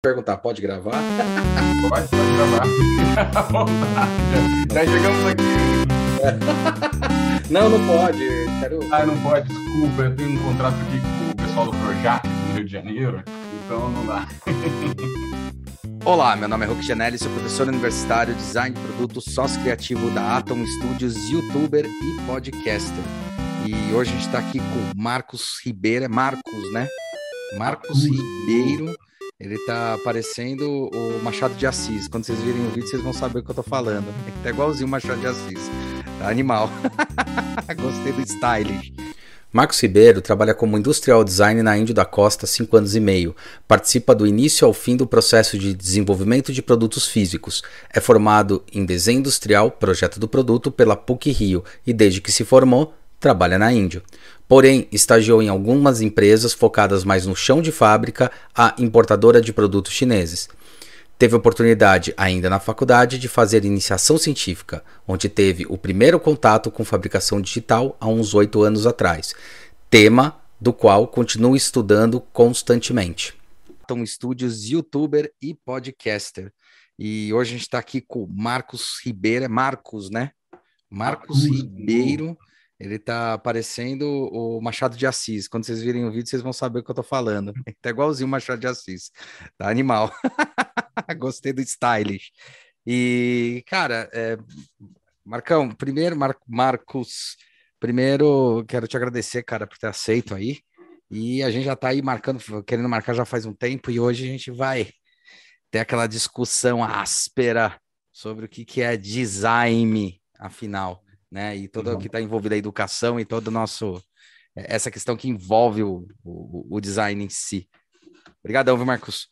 perguntar, pode gravar? Pode, pode gravar. Já chegamos aqui. Não, não pode. Quero... Ah, não pode, desculpa. Eu tenho um contrato aqui com o pessoal do Projac no Rio de Janeiro, então não dá. Olá, meu nome é Hulk Janelli, sou professor universitário, design de produto, sócio criativo da Atom Studios, youtuber e podcaster. E hoje a gente está aqui com Marcos Ribeiro, Marcos, né? Marcos Ribeiro, ele tá parecendo o Machado de Assis. Quando vocês virem o vídeo, vocês vão saber o que eu tô falando. Ele tá igualzinho o Machado de Assis. Tá animal. Gostei do stylish. Marcos Ribeiro trabalha como industrial design na Índio da Costa há 5 anos e meio. Participa do início ao fim do processo de desenvolvimento de produtos físicos. É formado em desenho industrial, projeto do produto, pela PUC Rio e desde que se formou, trabalha na Índio. Porém, estagiou em algumas empresas focadas mais no chão de fábrica, a importadora de produtos chineses. Teve oportunidade, ainda na faculdade, de fazer iniciação científica, onde teve o primeiro contato com fabricação digital há uns oito anos atrás, tema do qual continua estudando constantemente. Tom Studios, youtuber e podcaster. E hoje a gente está aqui com Marcos Ribeiro, é Marcos, né? Marcos Ribeiro ele tá parecendo o Machado de Assis. Quando vocês virem o vídeo, vocês vão saber o que eu tô falando. Ele tá igualzinho o Machado de Assis. Tá animal. Gostei do stylish. E, cara, é... Marcão, primeiro, Mar Marcos, primeiro quero te agradecer, cara, por ter aceito aí. E a gente já tá aí marcando, querendo marcar já faz um tempo, e hoje a gente vai ter aquela discussão áspera sobre o que, que é design, afinal né? E todo uhum. que está envolvido a educação e todo o nosso é, essa questão que envolve o, o, o design em si. Obrigadão, viu, Marcos?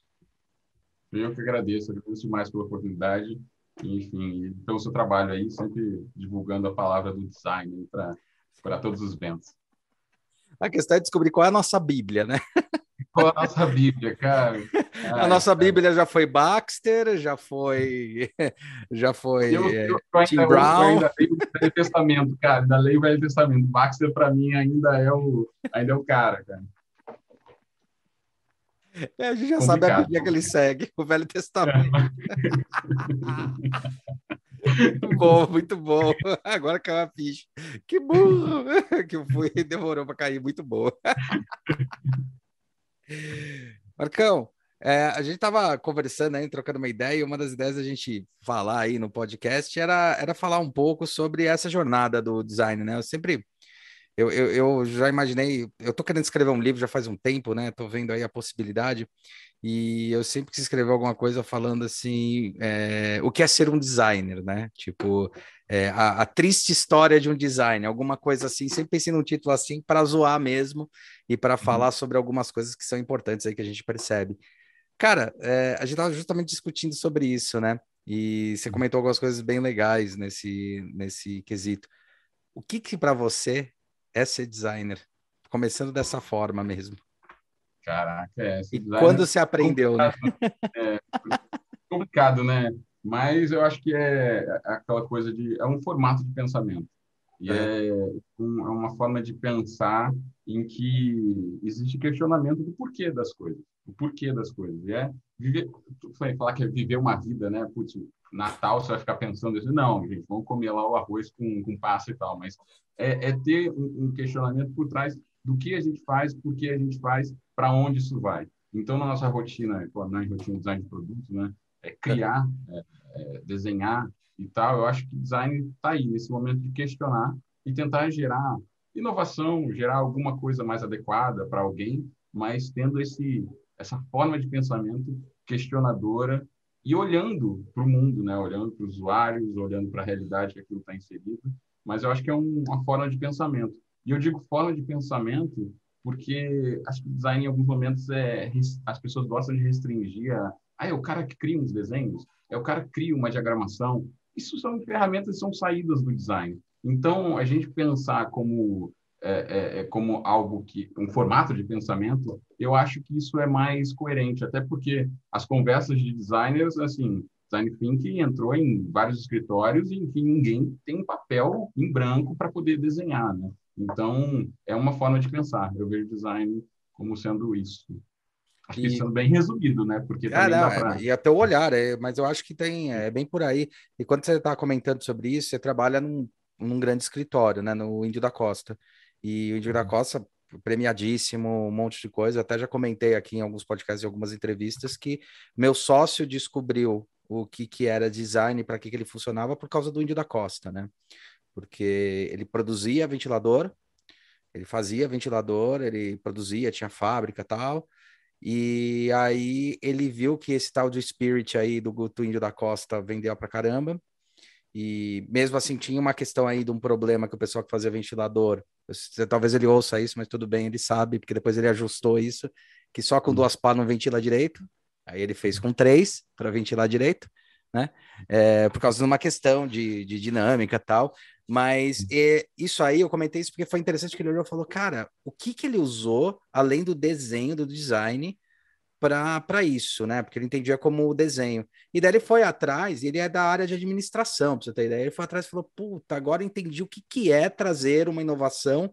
Eu que agradeço, agradeço demais pela oportunidade, enfim, pelo seu trabalho aí, sempre divulgando a palavra do design para todos os ventos. A questão é descobrir qual é a nossa Bíblia, né? Qual a nossa Bíblia, cara? Ai, a nossa cara. Bíblia já foi Baxter, já foi, já foi eu, eu, eu Tim ainda, Brown. Eu ainda leio o Velho Testamento, cara. Ainda leio o Velho Testamento. Baxter para mim ainda é o, ainda é o cara, cara. É, a gente já Complicado. sabe a Bíblia que ele segue, o Velho Testamento. muito bom, muito bom. Agora caiu a ficha. Que burro! Que fui, demorou para cair, muito boa. Marcão, é, a gente estava conversando aí, trocando uma ideia, e uma das ideias da gente falar aí no podcast era, era falar um pouco sobre essa jornada do design, né? Eu sempre. Eu, eu, eu já imaginei, eu tô querendo escrever um livro já faz um tempo, né? Tô vendo aí a possibilidade, e eu sempre quis escrever alguma coisa falando assim, é, o que é ser um designer, né? Tipo, é, a, a, triste história de um design, alguma coisa assim. Sempre pensei num título assim para zoar mesmo e para uhum. falar sobre algumas coisas que são importantes aí que a gente percebe. Cara, é, a gente estava justamente discutindo sobre isso, né? E você uhum. comentou algumas coisas bem legais nesse, nesse quesito. O que que para você é ser designer? Começando dessa forma mesmo. Caraca, é. E quando você aprendeu, né? É complicado, né? Mas eu acho que é aquela coisa de. É um formato de pensamento. E é, é, um, é uma forma de pensar em que existe questionamento do porquê das coisas. O porquê das coisas. E é viver. Falar que é viver uma vida, né? Putz, Natal você vai ficar pensando isso. Não, gente, vamos comer lá o arroz com, com passa e tal. Mas é, é ter um, um questionamento por trás do que a gente faz, por que a gente faz, para onde isso vai. Então, na nossa rotina, na rotina de design de produtos, né? É, criar, é, é, desenhar e tal, eu acho que design está aí, nesse momento de questionar e tentar gerar inovação, gerar alguma coisa mais adequada para alguém, mas tendo esse essa forma de pensamento questionadora e olhando para o mundo, né? olhando para os usuários, olhando para a realidade que aquilo está inserido. Mas eu acho que é um, uma forma de pensamento. E eu digo forma de pensamento porque acho que design em alguns momentos é as pessoas gostam de restringir a, ah, é o cara que cria uns desenhos, é o cara que cria uma diagramação. Isso são ferramentas, são saídas do design. Então, a gente pensar como é, é, é, como algo que um formato de pensamento, eu acho que isso é mais coerente, até porque as conversas de designers, assim, design thinking entrou em vários escritórios e enfim ninguém tem papel em branco para poder desenhar, né? Então é uma forma de pensar. Eu vejo design como sendo isso. Acho sendo bem resumido, né? Porque ah, não, pra... é, e até o olhar, é, mas eu acho que tem, é bem por aí. E quando você está comentando sobre isso, você trabalha num, num grande escritório, né? No Índio da Costa. E o Índio uhum. da Costa, premiadíssimo, um monte de coisa. Eu até já comentei aqui em alguns podcasts e algumas entrevistas que meu sócio descobriu o que, que era design, para que, que ele funcionava, por causa do Índio da Costa, né? Porque ele produzia ventilador, ele fazia ventilador, ele produzia, tinha fábrica tal. E aí ele viu que esse tal de Spirit aí do Guto Índio da Costa vendeu pra caramba. E mesmo assim tinha uma questão aí de um problema que o pessoal que fazia ventilador, talvez ele ouça isso, mas tudo bem, ele sabe, porque depois ele ajustou isso, que só com duas pás não ventila direito. Aí ele fez com três para ventilar direito, né? É, por causa de uma questão de, de dinâmica tal. Mas é, isso aí eu comentei isso porque foi interessante que ele olhou e falou, cara, o que que ele usou além do desenho, do design, para isso, né? Porque ele entendia como o desenho. E daí ele foi atrás, ele é da área de administração, para você ter ideia. Ele foi atrás e falou: puta, agora entendi o que, que é trazer uma inovação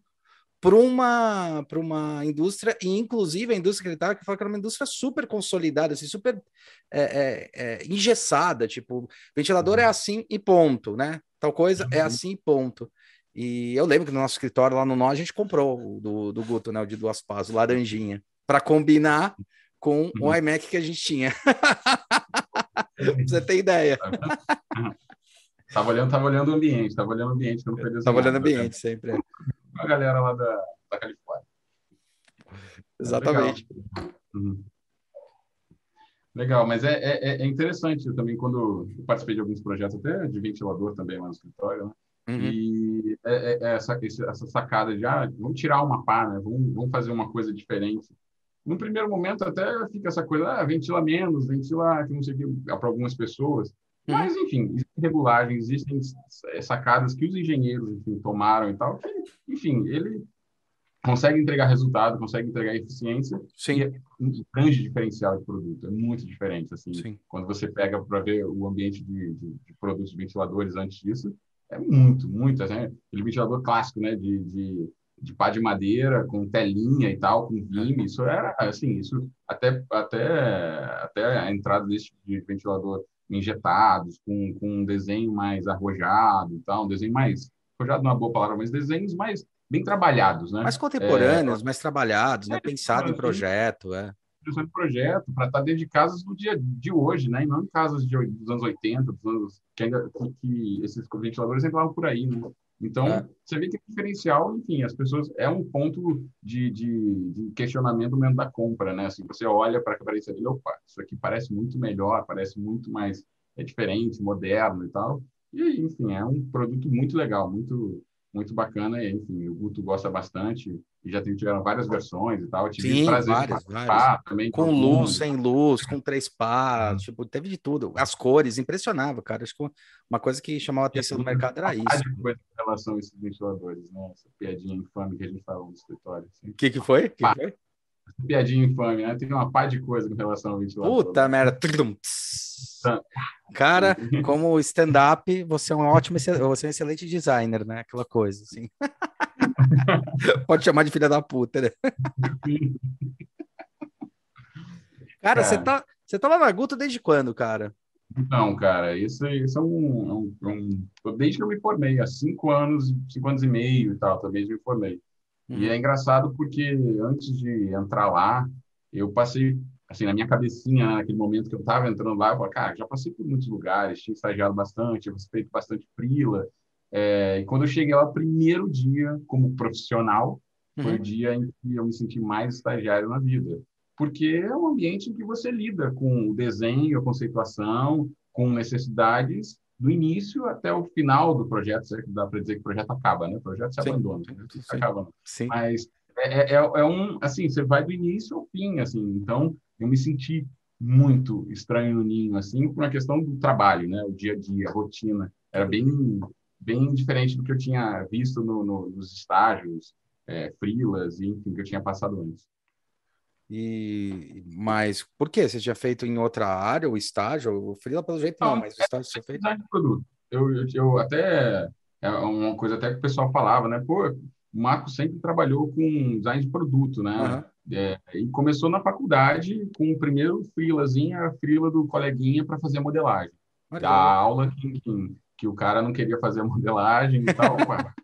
para uma, uma indústria, e inclusive a indústria que ele estava, que falou que era uma indústria super consolidada, assim, super é, é, é, engessada, tipo, ventilador é uhum. assim e ponto, né? Tal coisa é uhum. assim e ponto. E eu lembro que no nosso escritório lá no Nó a gente comprou o do, do Guto, né? O de duas pás, o laranjinha, para combinar com uhum. o iMac que a gente tinha. pra você ter ideia. Tava olhando, tava olhando o ambiente, tava olhando o ambiente, não perder Tava olhando o ambiente sempre. É a galera lá da, da Califórnia. Exatamente. Legal. Uhum. Legal, mas é, é, é, interessante também quando eu participei de alguns projetos até de ventilador também lá no escritório, né? Uhum. E é, é, é essa, essa sacada de, ah, vamos tirar uma pá, né? Vamos, vamos fazer uma coisa diferente. No primeiro momento até fica essa coisa, ah, ventila menos, ventila, que não sei o que, para algumas pessoas. Uhum. Mas, enfim, regulagens, existem sacadas que os engenheiros, enfim, tomaram e tal, que, enfim, ele consegue entregar resultado, consegue entregar eficiência Sim. e é um grande diferencial de produto, é muito diferente, assim, Sim. quando você pega para ver o ambiente de, de, de, produtos ventiladores antes disso, é muito, muito, assim, aquele ventilador clássico, né, de, de, de pá de madeira, com telinha e tal, com vime, isso era, assim, isso até, até, até a entrada desse tipo de ventilador injetados, com, com um desenho mais arrojado e tal, um desenho mais, arrojado não é uma boa palavra, mas desenhos mais bem trabalhados, né? Mais contemporâneos, é, mais trabalhados, é, né? Pensado em projeto, é. Pensando em projeto, para estar dentro de casas do dia de hoje, né? E não em casas de, dos anos 80, dos anos que ainda que esses ventiladores entravam por aí, né? Então, é. você vê que o diferencial, enfim, as pessoas é um ponto de, de, de questionamento mesmo da compra, né? Assim, você olha para a aparência dele, opa, isso aqui parece muito melhor, parece muito mais é diferente, moderno e tal. E, enfim, é um produto muito legal, muito muito bacana. E, enfim, o Guto gosta bastante e já tiveram várias versões e tal. Eu tive Sim, prazer várias, várias. também. Com luz, sem luz, com três pás, é. tipo, teve de tudo. As cores, impressionava, cara. Acho que uma coisa que chamava a atenção do mercado era isso. Coisa em relação a esses ventiladores, né? Essa piadinha infame que a gente falou no escritório. O assim. que, que foi? Que pá, foi? Piadinha infame, né? Tem uma pá de coisa com relação ao ventilador. Puta merda. Cara, como stand-up, você é um ótimo, você é um excelente designer, né? Aquela coisa, assim. Pode chamar de filha da puta, né? cara, você tá, você tá lá na Guto desde quando, cara? Então, cara, isso, isso é um, um, um, Desde que eu me formei, há cinco anos, cinco anos e meio e tal, talvez me formei. Uhum. E é engraçado porque antes de entrar lá, eu passei assim, na minha cabecinha, né, naquele momento que eu estava entrando lá, eu falei, cara, já passei por muitos lugares, tinha estagiado bastante, tinha feito bastante frila. É, e quando eu cheguei lá, primeiro dia como profissional, uhum. foi o dia em que eu me senti mais estagiário na vida. Porque é um ambiente em que você lida com o desenho, a conceituação, com necessidades do início até o final do projeto. Dá para dizer que o projeto acaba, né? O projeto se sim, abandona, sim, sim. acaba. Sim. Mas é, é, é, um, assim, você vai do início ao fim, assim. Então, eu me senti muito estranho no ninho, assim, por uma questão do trabalho, né? O dia a dia, a rotina. Era bem, bem diferente do que eu tinha visto no, no, nos estágios, é, frilas, enfim, que eu tinha passado antes. E, mas por quê? Você tinha feito em outra área, o estágio? O freela, pelo jeito, não, não mas o é estágio você fez? De produto. Eu, eu, eu até, é uma coisa até que o pessoal falava, né? Pô, o Marco sempre trabalhou com design de produto, né? Uhum. É, e começou na faculdade com o primeiro freelazinho, a freela do coleguinha para fazer a modelagem. Da aula que, que, que, o cara não queria fazer a modelagem e tal.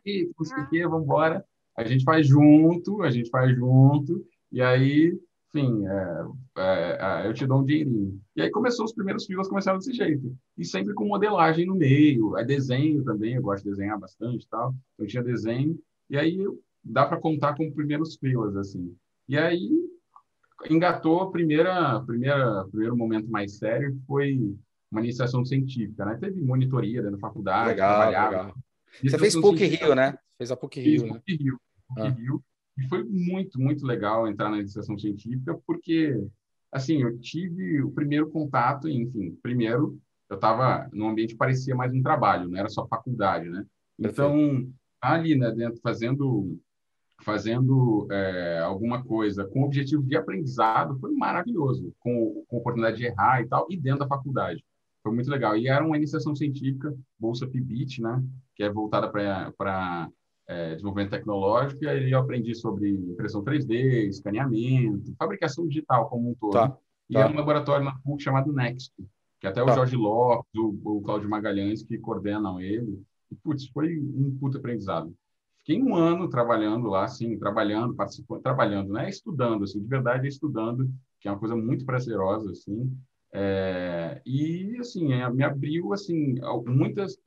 aqui, não sei o quê, vamos embora. A gente faz junto, a gente faz junto. E aí, enfim, é, é, é, eu te dou um dinheirinho. E aí começou, os primeiros freelas começaram desse jeito. E sempre com modelagem no meio. É desenho também, eu gosto de desenhar bastante tal. Então tinha desenho. E aí dá para contar com primeiros freelas, assim. E aí engatou a primeira, primeira, primeiro momento mais sério, que foi uma iniciação científica, né? Teve monitoria dentro da faculdade, legal, trabalhava. Legal. Você fez PUC Rio, né? Fez a PUC Rio, né? PUC Rio, PUC ah. E foi muito, muito legal entrar na iniciação científica, porque, assim, eu tive o primeiro contato, enfim, primeiro, eu estava num ambiente que parecia mais um trabalho, não era só faculdade, né? Então, ali, né, dentro, fazendo fazendo é, alguma coisa com objetivo de aprendizado foi maravilhoso, com, com oportunidade de errar e tal, e dentro da faculdade. Foi muito legal. E era uma iniciação científica, Bolsa PIBIT, né, que é voltada para é, desenvolvimento tecnológico, e aí eu aprendi sobre impressão 3D, escaneamento, fabricação digital como um todo. Tá, e tá. é um laboratório na PUC chamado Next, que até tá. o Jorge Lopes, o, o Cláudio Magalhães, que coordenam ele. E, putz, foi um puto aprendizado. Fiquei um ano trabalhando lá, assim, trabalhando, participando, trabalhando, né? Estudando, assim, de verdade estudando, que é uma coisa muito prazerosa, assim. É, e, assim, é, me abriu, assim, muitas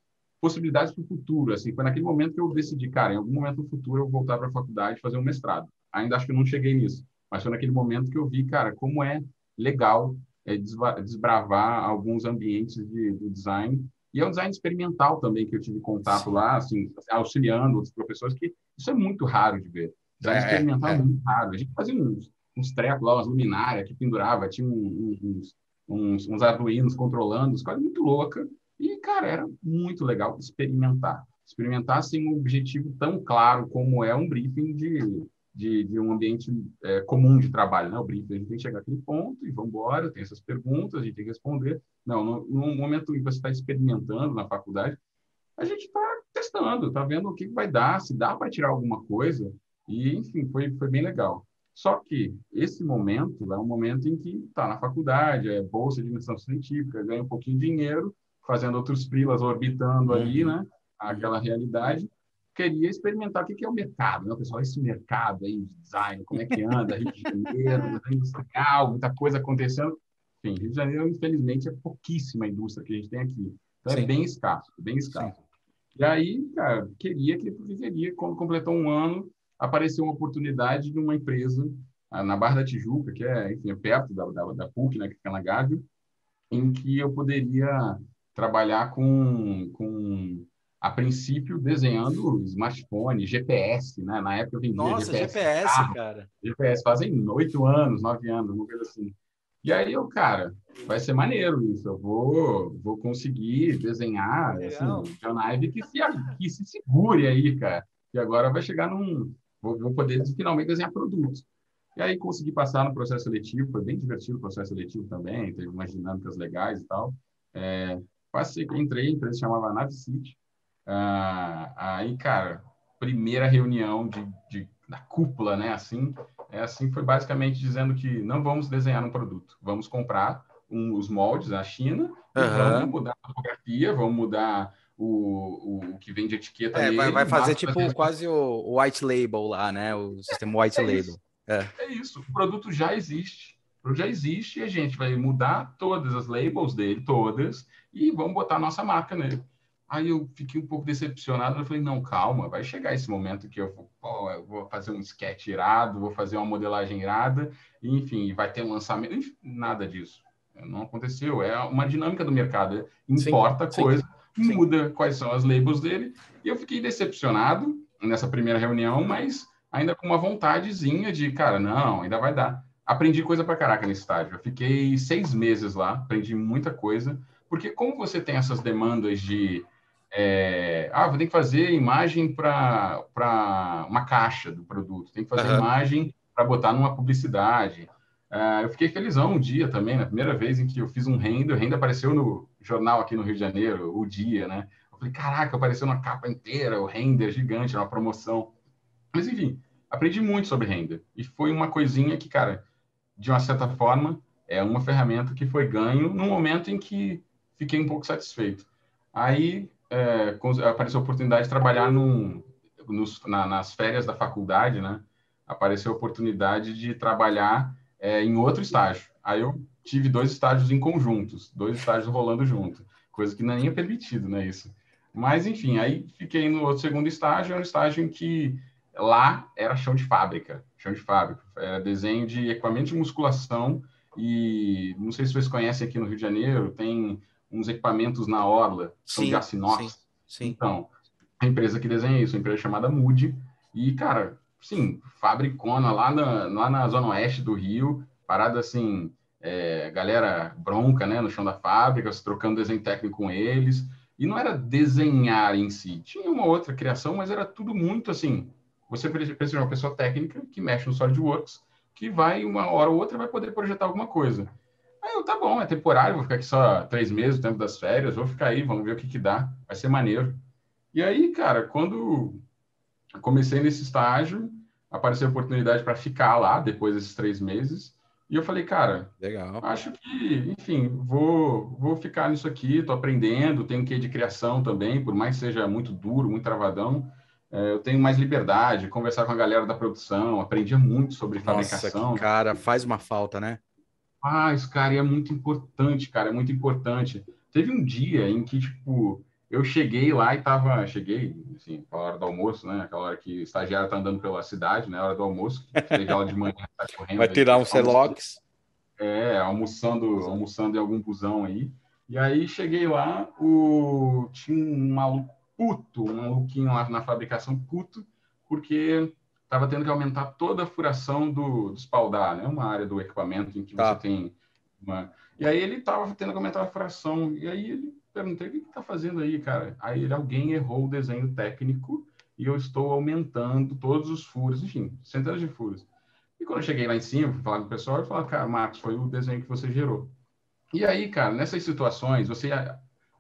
possibilidades para o futuro, assim. Foi naquele momento que eu decidi, cara, em algum momento no futuro eu vou voltar para a faculdade fazer um mestrado. Ainda acho que não cheguei nisso, mas foi naquele momento que eu vi, cara, como é legal é, desbravar alguns ambientes de, de design e é um design experimental também que eu tive contato Sim. lá, assim, auxiliando outros professores, que isso é muito raro de ver. Design é, experimental é. é. muito raro. A gente fazia uns, uns trecos lá, umas luminárias que pendurava, tinha uns, uns, uns arduinos controlando, coisas muito louca. E, cara, era muito legal experimentar. Experimentar sem um objetivo tão claro como é um briefing de de, de um ambiente é, comum de trabalho, né? O briefing, a gente tem que chegar àquele ponto e vamos embora, tem essas perguntas, a gente tem que responder. Não, no, no momento que você está experimentando na faculdade, a gente está testando, está vendo o que vai dar, se dá para tirar alguma coisa, e, enfim, foi, foi bem legal. Só que esse momento é um momento em que está na faculdade, é bolsa de iniciação científica, ganha um pouquinho de dinheiro, fazendo outros frilas orbitando ali, uhum. né? Aquela realidade queria experimentar o que é o mercado, né? pessoal, esse mercado aí de design, como é que anda, Rio de Janeiro, industrial, muita coisa acontecendo. Enfim, Rio de Janeiro, infelizmente, é pouquíssima a indústria que a gente tem aqui. Então, é Sim. é bem escasso, bem escasso. Sim. E aí, cara, queria que queria, quando completou um ano, apareceu uma oportunidade de uma empresa ah, na Barra da Tijuca, que é, enfim, é perto da, da, da PUC, né, que fica na Gávea, em que eu poderia trabalhar com, com a princípio desenhando smartphone, GPS, né? Na época eu vendia Nossa, GPS, GPS carro, cara. GPS fazem oito anos, nove anos, uma coisa assim. E aí eu, cara, vai ser maneiro isso. Eu vou, vou conseguir desenhar assim, uma nave que se, que se segure aí, cara. E agora vai chegar num. Vou, vou poder finalmente desenhar produtos. E aí consegui passar no processo seletivo, foi bem divertido o processo seletivo também, teve umas dinâmicas legais e tal. É, passei, entrei, a empresa chamava Nave City, ah, aí, cara, primeira reunião de, de, da cúpula, né? Assim, é assim foi basicamente dizendo que não vamos desenhar um produto, vamos comprar um, os moldes da China, uhum. vamos mudar a fotografia, vamos mudar o, o, que vem de etiqueta. É, vai, vai fazer tipo fazer... quase o, o, white label lá, né? O sistema white é label. Isso. É. é isso, o produto já existe. O produto já existe e a gente vai mudar todas as labels dele, todas, e vamos botar a nossa marca nele. Aí eu fiquei um pouco decepcionado, eu falei, não, calma, vai chegar esse momento que eu vou, pô, eu vou fazer um sketch irado, vou fazer uma modelagem irada, enfim, vai ter um lançamento, enfim, nada disso. Não aconteceu, é uma dinâmica do mercado, importa sim, coisa, sim, muda sim. quais são as labels dele, e eu fiquei decepcionado nessa primeira reunião, mas ainda com uma vontadezinha de, cara, não, ainda vai dar. Aprendi coisa pra caraca nesse estágio, eu fiquei seis meses lá, aprendi muita coisa, porque como você tem essas demandas de é, ah, vou ter que fazer imagem para uma caixa do produto, tem que fazer uhum. imagem para botar numa publicidade. Uh, eu fiquei felizão um dia também, na primeira vez em que eu fiz um render, o render apareceu no jornal aqui no Rio de Janeiro, o dia, né? Eu falei, caraca, apareceu na capa inteira, o render gigante, uma promoção. Mas, enfim, aprendi muito sobre render. E foi uma coisinha que, cara, de uma certa forma, é uma ferramenta que foi ganho no momento em que fiquei um pouco satisfeito. Aí é, apareceu a oportunidade de trabalhar num, nos, na, nas férias da faculdade, né? Apareceu a oportunidade de trabalhar é, em outro estágio. Aí eu tive dois estágios em conjuntos, dois estágios rolando junto, coisa que nem é permitido, né? Isso. Mas, enfim, aí fiquei no outro segundo estágio, é um estágio em que lá era chão de fábrica, chão de fábrica, era desenho de equipamento de musculação e não sei se vocês conhecem aqui no Rio de Janeiro, tem uns equipamentos na orla, são sim, de aço inox. Sim, sim. Então, a empresa que desenha isso, a empresa chamada Moody, e, cara, sim, fabricona lá na, lá na zona oeste do Rio, parada assim, é, galera bronca, né, no chão da fábrica, se trocando desenho técnico com eles, e não era desenhar em si, tinha uma outra criação, mas era tudo muito assim, você precisa de uma pessoa técnica que mexe no SolidWorks, que vai, uma hora ou outra, vai poder projetar alguma coisa. Aí eu, tá bom, é temporário, vou ficar aqui só três meses, o tempo das férias, vou ficar aí, vamos ver o que que dá, vai ser maneiro. E aí, cara, quando comecei nesse estágio, apareceu a oportunidade para ficar lá depois desses três meses, e eu falei, cara, legal. Acho que, enfim, vou, vou ficar nisso aqui, tô aprendendo, tenho que de criação também, por mais que seja muito duro, muito travadão, é, eu tenho mais liberdade, conversar com a galera da produção, aprendi muito sobre Nossa, fabricação. Cara, faz uma falta, né? Faz, cara, e é muito importante, cara, é muito importante. Teve um dia em que, tipo, eu cheguei lá e tava, cheguei, assim, a hora do almoço, né? Aquela hora que o estagiário tá andando pela cidade, né? A hora do almoço, seja aula de manhã, tá correndo. Vai tirar um Celox. É, almoçando, almoçando em algum busão aí. E aí cheguei lá, o... tinha um maluco puto, um maluquinho lá na fabricação puto, porque estava tendo que aumentar toda a furação do, do espaldar, né? Uma área do equipamento em que tá. você tem uma... E aí ele estava tendo que aumentar a furação, e aí ele perguntei, o que está fazendo aí, cara? Aí ele, alguém errou o desenho técnico e eu estou aumentando todos os furos, enfim, centenas de furos. E quando eu cheguei lá em cima, fui falar com o pessoal, ele falou, cara, Marcos, foi o desenho que você gerou. E aí, cara, nessas situações, você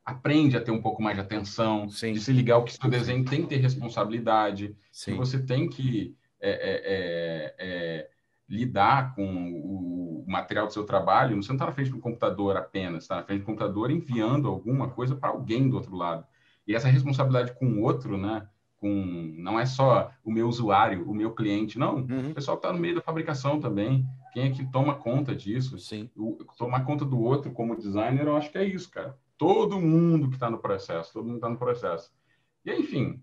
aprende a ter um pouco mais de atenção, Sim. de se ligar o que seu desenho tem que ter responsabilidade, Sim. que você tem que é, é, é, é, lidar com o material do seu trabalho, você não está na frente do computador apenas, está na frente do computador enviando alguma coisa para alguém do outro lado. E essa responsabilidade com o outro, né? Com, não é só o meu usuário, o meu cliente, não. Uhum. O pessoal está no meio da fabricação também. Quem é que toma conta disso? Sim. O, tomar conta do outro como designer, eu acho que é isso, cara todo mundo que está no processo, todo mundo está no processo. E enfim,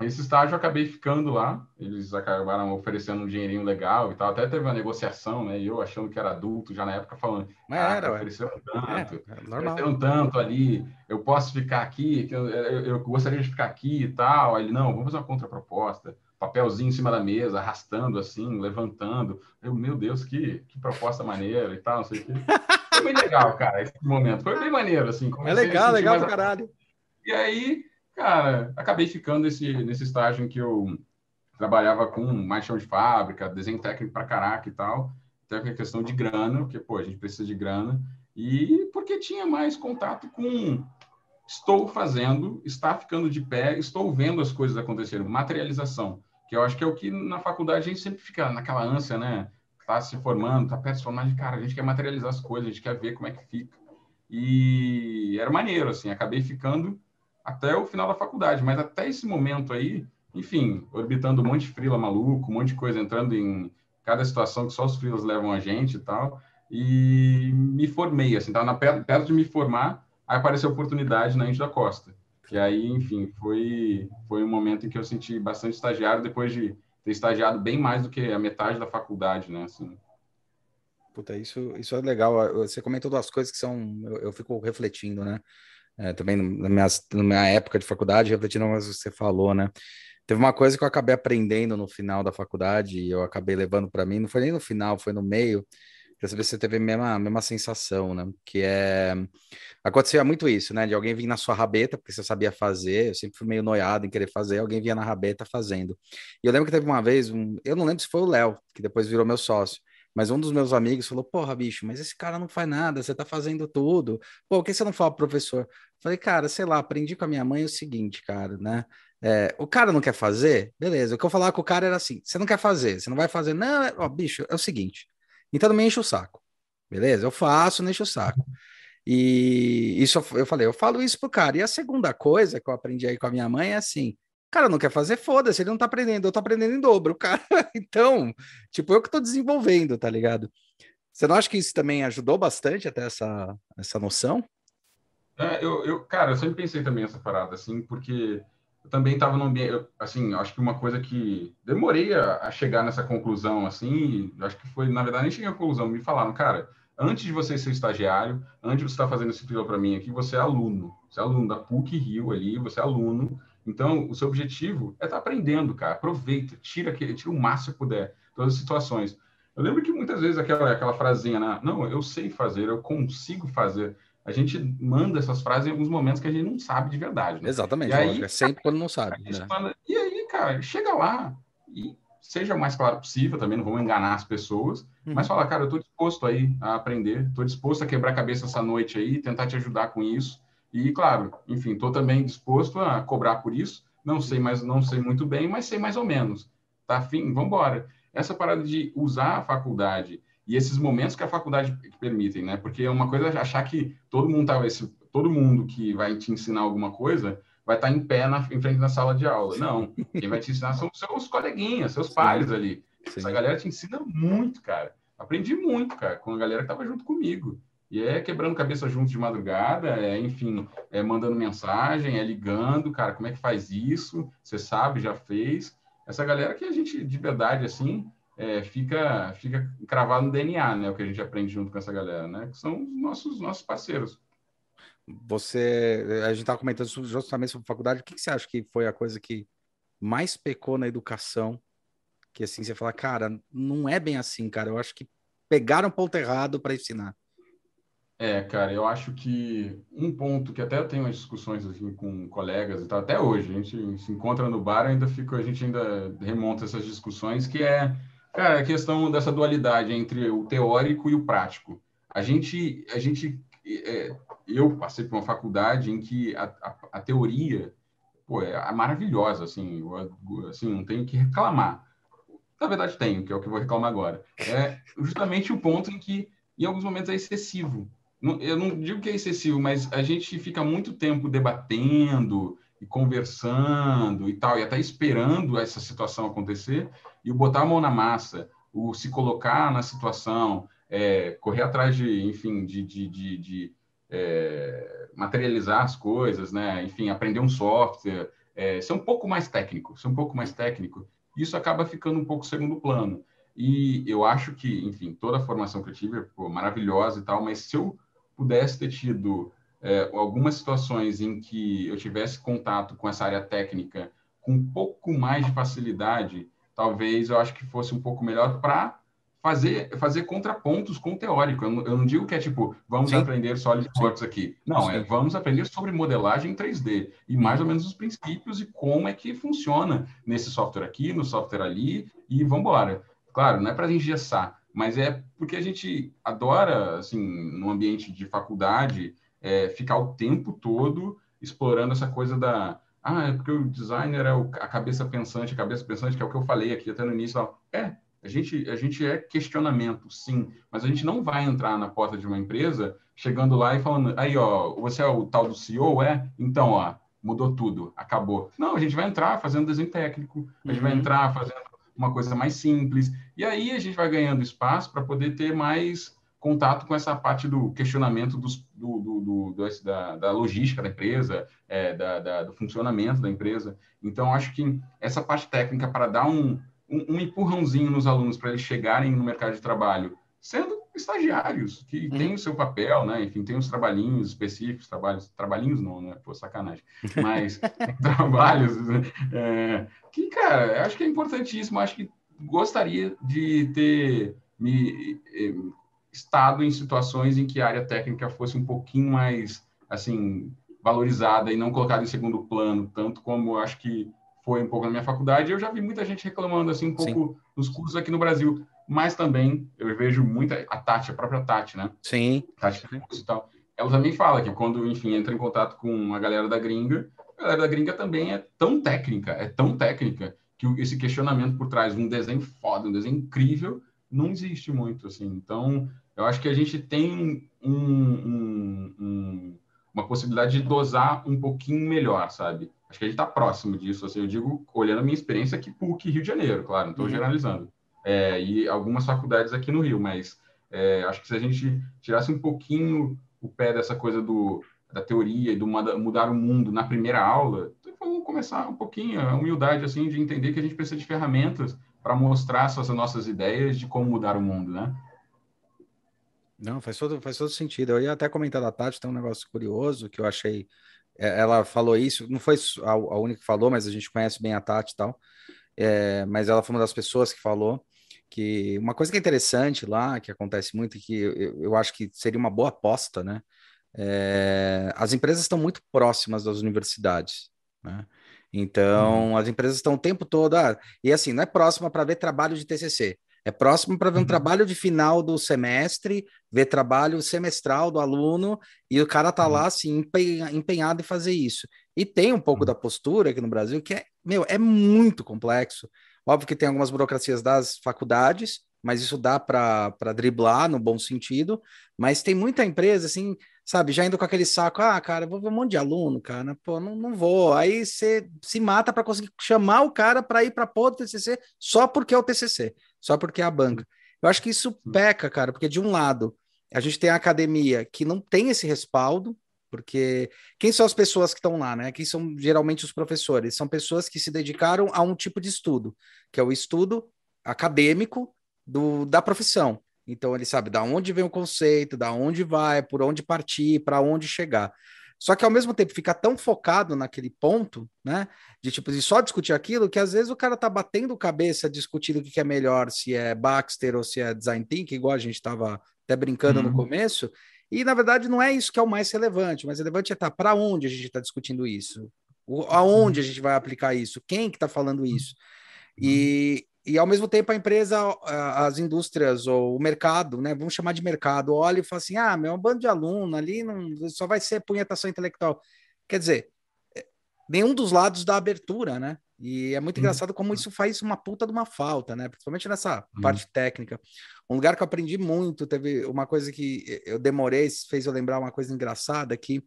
esse estágio eu acabei ficando lá, eles acabaram oferecendo um dinheirinho legal e tal, até teve uma negociação, né? E eu achando que era adulto já na época falando, Mas ah, era, ofereceram tanto, é, é ofereceram tanto ali, eu posso ficar aqui, eu, eu, eu, gostaria de ficar aqui e tal. Aí ele, não, vamos fazer uma contraproposta, papelzinho em cima da mesa, arrastando assim, levantando. Eu, meu Deus, que, que proposta maneira e tal, não sei o quê. Foi bem legal, cara, esse momento. Foi bem maneiro, assim. É legal, legal pra caralho. E aí, cara, acabei ficando nesse, nesse estágio em que eu trabalhava com mais chão de fábrica, desenho técnico para caraca e tal. Até a questão de grana, porque, pô, a gente precisa de grana. E porque tinha mais contato com estou fazendo, está ficando de pé, estou vendo as coisas acontecerem, materialização, que eu acho que é o que na faculdade a gente sempre fica naquela ânsia, né? está se formando, está perto de formar, de cara, a gente quer materializar as coisas, a gente quer ver como é que fica. E era maneiro, assim, acabei ficando até o final da faculdade, mas até esse momento aí, enfim, orbitando um monte de frila maluco, um monte de coisa entrando em cada situação que só os frilas levam a gente e tal, e me formei, assim, estava perto, perto de me formar, aí apareceu a oportunidade na Índia da Costa. E aí, enfim, foi, foi um momento em que eu senti bastante estagiário depois de ter estagiado bem mais do que a metade da faculdade, né? Assim. Puta, isso, isso é legal. Você comentou duas coisas que são. Eu, eu fico refletindo, né? É, também na minha, na minha época de faculdade, refletindo mais o que você falou, né? Teve uma coisa que eu acabei aprendendo no final da faculdade e eu acabei levando para mim, não foi nem no final, foi no meio, para saber se você teve a mesma, a mesma sensação, né? Que é. Acontecia muito isso, né? De alguém vir na sua rabeta, porque você sabia fazer, eu sempre fui meio noiado em querer fazer, alguém vinha na rabeta fazendo. E eu lembro que teve uma vez, um... eu não lembro se foi o Léo, que depois virou meu sócio. Mas um dos meus amigos falou: Porra, bicho, mas esse cara não faz nada, você tá fazendo tudo. Pô, por que você não fala pro professor? Falei, cara, sei lá, aprendi com a minha mãe o seguinte, cara, né? É, o cara não quer fazer, beleza. O que eu falava com o cara era assim: você não quer fazer, você não vai fazer. Não, é, ó, bicho, é o seguinte. Então não me enche o saco. Beleza? Eu faço, não enche o saco. E isso eu falei, eu falo isso pro cara. E a segunda coisa que eu aprendi aí com a minha mãe é assim: cara não quer fazer, foda-se, ele não tá aprendendo, eu tô aprendendo em dobro, cara. Então, tipo, eu que tô desenvolvendo, tá ligado? Você não acha que isso também ajudou bastante até essa, essa noção? É, eu, eu, cara, eu sempre pensei também essa parada, assim, porque eu também estava no ambiente, assim, acho que uma coisa que demorei a, a chegar nessa conclusão, assim, acho que foi, na verdade, nem cheguei à conclusão, me falaram, cara, antes de você ser estagiário, antes de você estar tá fazendo esse fila para mim aqui, você é aluno, você é aluno da PUC Rio ali, você é aluno, então o seu objetivo é estar tá aprendendo, cara, aproveita, tira, tira o máximo que puder, todas as situações. Eu lembro que muitas vezes aquela, aquela frasinha, né? não, eu sei fazer, eu consigo fazer. A gente manda essas frases em alguns momentos que a gente não sabe de verdade. Né? Exatamente, e aí, é sempre quando não sabe. Né? Manda, e aí, cara, chega lá e seja o mais claro possível, também não vamos enganar as pessoas, uhum. mas fala, cara, eu estou disposto aí a aprender, estou disposto a quebrar a cabeça essa noite aí, tentar te ajudar com isso. E, claro, enfim, estou também disposto a cobrar por isso. Não sei, mas não sei muito bem, mas sei mais ou menos. Tá afim? Vamos embora essa parada de usar a faculdade e esses momentos que a faculdade permitem, né? Porque é uma coisa achar que todo mundo tá esse, todo mundo que vai te ensinar alguma coisa vai estar tá em pé na, em frente da sala de aula. Não, quem vai te ensinar são seus coleguinhas, seus Sim. pares ali. Sim. Essa galera te ensina muito, cara. Aprendi muito, cara, com a galera que estava junto comigo. E é quebrando cabeça junto de madrugada, é, enfim, é mandando mensagem, é ligando, cara, como é que faz isso? Você sabe, já fez essa galera que a gente, de verdade, assim, é, fica, fica cravado no DNA, né? O que a gente aprende junto com essa galera, né? Que são os nossos, nossos parceiros. Você, a gente estava comentando justamente sobre faculdade, o que, que você acha que foi a coisa que mais pecou na educação? Que assim, você fala, cara, não é bem assim, cara. Eu acho que pegaram ponto errado para ensinar. É, cara, eu acho que um ponto que até eu tenho umas discussões assim, com colegas e tal, até hoje, a gente se encontra no bar, ainda fica, a gente ainda remonta essas discussões, que é, cara, a questão dessa dualidade entre o teórico e o prático. A gente, a gente é, eu passei por uma faculdade em que a, a, a teoria pô, é maravilhosa, assim, eu, assim, não tenho que reclamar. Na verdade, tenho, que é o que eu vou reclamar agora. É justamente o ponto em que, em alguns momentos, é excessivo eu não digo que é excessivo, mas a gente fica muito tempo debatendo e conversando e tal, e até esperando essa situação acontecer, e o botar a mão na massa, o se colocar na situação, é, correr atrás de, enfim, de, de, de, de é, materializar as coisas, né? Enfim, aprender um software, é, ser um pouco mais técnico, ser um pouco mais técnico, isso acaba ficando um pouco segundo plano. E eu acho que, enfim, toda a formação que eu tive é maravilhosa e tal, mas se eu pudesse ter tido é, algumas situações em que eu tivesse contato com essa área técnica com um pouco mais de facilidade, talvez eu acho que fosse um pouco melhor para fazer fazer contrapontos com o teórico. Eu não, eu não digo que é tipo, vamos Sim. aprender SolidWorks aqui. Não, é, Sim. é vamos aprender sobre modelagem em 3D e mais ou menos os princípios e como é que funciona nesse software aqui, no software ali e vamos embora. Claro, não é para engessar, mas é porque a gente adora, assim, no ambiente de faculdade, é, ficar o tempo todo explorando essa coisa da ah, é porque o designer é o, a cabeça pensante, a cabeça pensante, que é o que eu falei aqui até no início. É, a gente, a gente é questionamento, sim, mas a gente não vai entrar na porta de uma empresa chegando lá e falando, aí, ó, você é o tal do CEO, é? Então, ó, mudou tudo, acabou. Não, a gente vai entrar fazendo desenho técnico, a gente uhum. vai entrar fazendo uma coisa mais simples. E aí a gente vai ganhando espaço para poder ter mais contato com essa parte do questionamento dos, do, do, do, da, da, logística da empresa, é, da, da, do funcionamento da empresa. Então, acho que essa parte técnica para dar um, um, um empurrãozinho nos alunos para eles chegarem no mercado de trabalho, sendo estagiários, que uhum. têm o seu papel, né? Enfim, tem os trabalhinhos específicos, trabalhos, trabalhinhos não, né? Pô, sacanagem. Mas trabalhos é, que, cara, acho que é importantíssimo, acho que gostaria de ter me eh, estado em situações em que a área técnica fosse um pouquinho mais, assim, valorizada e não colocada em segundo plano, tanto como acho que foi um pouco na minha faculdade. Eu já vi muita gente reclamando, assim, um pouco Sim. nos cursos aqui no Brasil mas também eu vejo muita a Tati, a própria Tati, né? Sim. Tati e tal. Ela também fala que quando, enfim, entra em contato com a galera da gringa, A galera da gringa também é tão técnica, é tão técnica, que esse questionamento por trás de um desenho foda, um desenho incrível, não existe muito, assim. Então, eu acho que a gente tem um, um, um, uma possibilidade de dosar um pouquinho melhor, sabe? Acho que a gente está próximo disso, assim, eu digo, olhando a minha experiência aqui PUC Rio de Janeiro, claro, não estou uhum. generalizando. É, e algumas faculdades aqui no Rio, mas é, acho que se a gente tirasse um pouquinho o pé dessa coisa do, da teoria e do mudar o mundo na primeira aula, então vamos começar um pouquinho a humildade assim de entender que a gente precisa de ferramentas para mostrar essas nossas ideias de como mudar o mundo, né? Não, faz todo, faz todo sentido. Eu ia até comentar da Tati, tem um negócio curioso que eu achei. É, ela falou isso, não foi a, única que falou, mas a gente conhece bem a Tati e tal. É, mas ela foi uma das pessoas que falou que uma coisa que é interessante lá, que acontece muito, e que eu, eu acho que seria uma boa aposta, né? É, as empresas estão muito próximas das universidades, né? Então, uhum. as empresas estão o tempo todo, ah, e assim, não é próxima para ver trabalho de TCC, é próximo para ver um uhum. trabalho de final do semestre, ver trabalho semestral do aluno, e o cara tá uhum. lá, assim, empenhado em fazer isso. E tem um pouco uhum. da postura aqui no Brasil que é, meu, é muito complexo. Óbvio que tem algumas burocracias das faculdades, mas isso dá para driblar no bom sentido. Mas tem muita empresa, assim, sabe, já indo com aquele saco, ah, cara, vou ver um monte de aluno, cara, pô, não, não vou. Aí você se mata para conseguir chamar o cara para ir para pôr do TCC só porque é o TCC, só porque é a banca. Eu acho que isso peca, cara, porque de um lado a gente tem a academia que não tem esse respaldo, porque quem são as pessoas que estão lá, né? Quem são geralmente os professores? São pessoas que se dedicaram a um tipo de estudo, que é o estudo acadêmico do, da profissão. Então ele sabe da onde vem o conceito, da onde vai, por onde partir, para onde chegar. Só que ao mesmo tempo fica tão focado naquele ponto, né? De tipo, de só discutir aquilo, que às vezes o cara tá batendo cabeça discutindo o que é melhor, se é Baxter ou se é Design Thinking, igual a gente estava até brincando uhum. no começo, e, na verdade, não é isso que é o mais relevante. O mais relevante é tá, para onde a gente está discutindo isso, o, aonde a gente vai aplicar isso, quem que está falando isso. E, e, ao mesmo tempo, a empresa, as indústrias ou o mercado, né, vamos chamar de mercado, olha e fala assim, ah, meu, é um bando de aluno ali, não, só vai ser punhetação intelectual. Quer dizer, é, nenhum dos lados dá abertura, né? E é muito uhum. engraçado como isso faz uma puta de uma falta, né? Principalmente nessa uhum. parte técnica. Um lugar que eu aprendi muito, teve uma coisa que eu demorei, fez eu lembrar uma coisa engraçada, que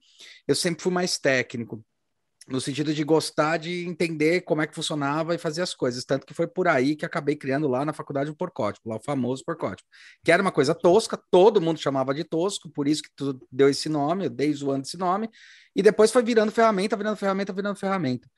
eu sempre fui mais técnico no sentido de gostar de entender como é que funcionava e fazer as coisas. Tanto que foi por aí que acabei criando lá na faculdade o porcótipo, lá o famoso porcótipo, que era uma coisa tosca, todo mundo chamava de tosco, por isso que tu deu esse nome, eu dei zoando esse nome, e depois foi virando ferramenta, virando ferramenta, virando ferramenta.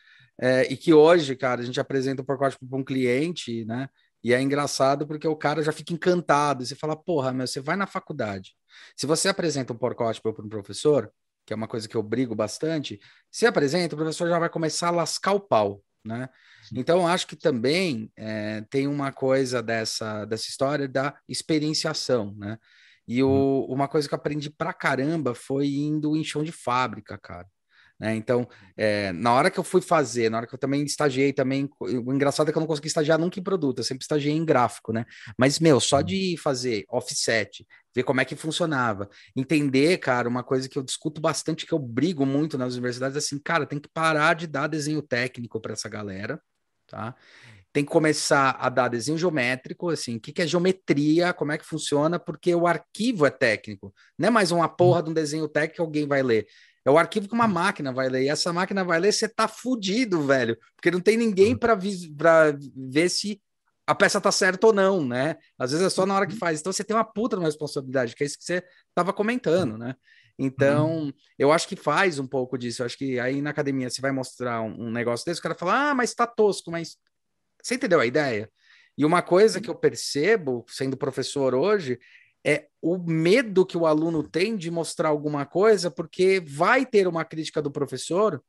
É, e que hoje, cara, a gente apresenta o porcótipo para um cliente, né? E é engraçado porque o cara já fica encantado. E você fala, porra, meu, você vai na faculdade. Se você apresenta um porcótipo para um professor, que é uma coisa que eu brigo bastante, se apresenta, o professor já vai começar a lascar o pau, né? Então, acho que também é, tem uma coisa dessa, dessa história da experienciação, né? E o, uhum. uma coisa que eu aprendi pra caramba foi indo em chão de fábrica, cara. Né? Então, é, na hora que eu fui fazer, na hora que eu também estagiei também, o engraçado é que eu não consegui estagiar nunca em produto, eu sempre estagiei em gráfico, né? Mas, meu, só de fazer offset, ver como é que funcionava, entender, cara, uma coisa que eu discuto bastante, que eu brigo muito nas universidades, é assim, cara, tem que parar de dar desenho técnico para essa galera, tá? Tem que começar a dar desenho geométrico, assim, o que, que é geometria, como é que funciona, porque o arquivo é técnico, não é mais uma porra de um desenho técnico que alguém vai ler. É o arquivo que uma hum. máquina vai ler. E essa máquina vai ler, você tá fudido, velho. Porque não tem ninguém hum. para ver se a peça tá certa ou não, né? Às vezes é só na hora que uhum. faz. Então você tem uma puta uma responsabilidade, que é isso que você tava comentando, né? Então, uhum. eu acho que faz um pouco disso. Eu acho que aí na academia você vai mostrar um, um negócio desse, o cara fala, ah, mas tá tosco, mas você entendeu a ideia? E uma coisa que eu percebo, sendo professor hoje, é o medo que o aluno tem de mostrar alguma coisa, porque vai ter uma crítica do professor,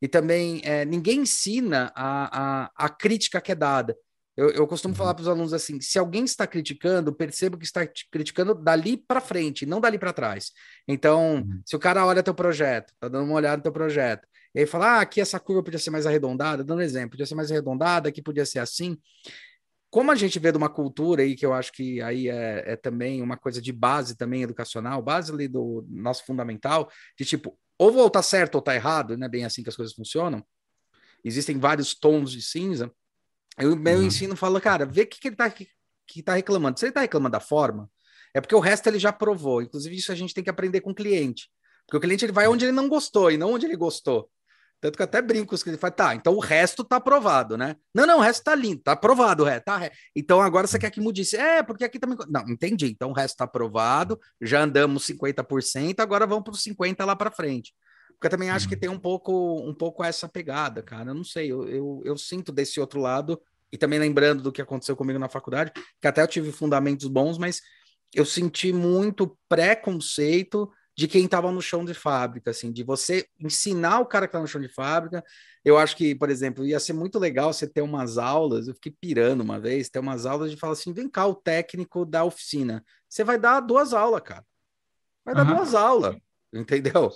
e também é, ninguém ensina a, a, a crítica que é dada. Eu, eu costumo falar uhum. para os alunos assim: se alguém está criticando, perceba que está criticando dali para frente, não dali para trás. Então, uhum. se o cara olha teu projeto, tá dando uma olhada no teu projeto, e aí fala: ah, aqui essa curva podia ser mais arredondada, dando um exemplo, podia ser mais arredondada, aqui podia ser assim como a gente vê de uma cultura aí, que eu acho que aí é, é também uma coisa de base também educacional, base ali do nosso fundamental, de tipo, ou vou tá certo ou tá errado, não é bem assim que as coisas funcionam. Existem vários tons de cinza. Eu, meu uhum. ensino fala, cara, vê o que, que ele tá, que, que tá reclamando. Se ele tá reclamando da forma, é porque o resto ele já provou. Inclusive, isso a gente tem que aprender com o cliente. Porque o cliente ele vai onde ele não gostou e não onde ele gostou. Tanto que eu até brinco com ele fala, tá, então o resto tá aprovado, né? Não, não, o resto tá lindo, tá aprovado resto, tá? Então agora você quer que mude isso? É, porque aqui também. Não, entendi. Então o resto tá aprovado, já andamos 50%, agora vamos para os 50% lá para frente. Porque eu também acho que uhum. tem um pouco, um pouco essa pegada, cara. Eu não sei, eu, eu, eu sinto desse outro lado, e também lembrando do que aconteceu comigo na faculdade, que até eu tive fundamentos bons, mas eu senti muito preconceito de quem estava no chão de fábrica, assim, de você ensinar o cara que está no chão de fábrica. Eu acho que, por exemplo, ia ser muito legal você ter umas aulas, eu fiquei pirando uma vez, ter umas aulas de falar assim: vem cá, o técnico da oficina. Você vai dar duas aulas, cara. Vai dar uhum. duas aulas, entendeu?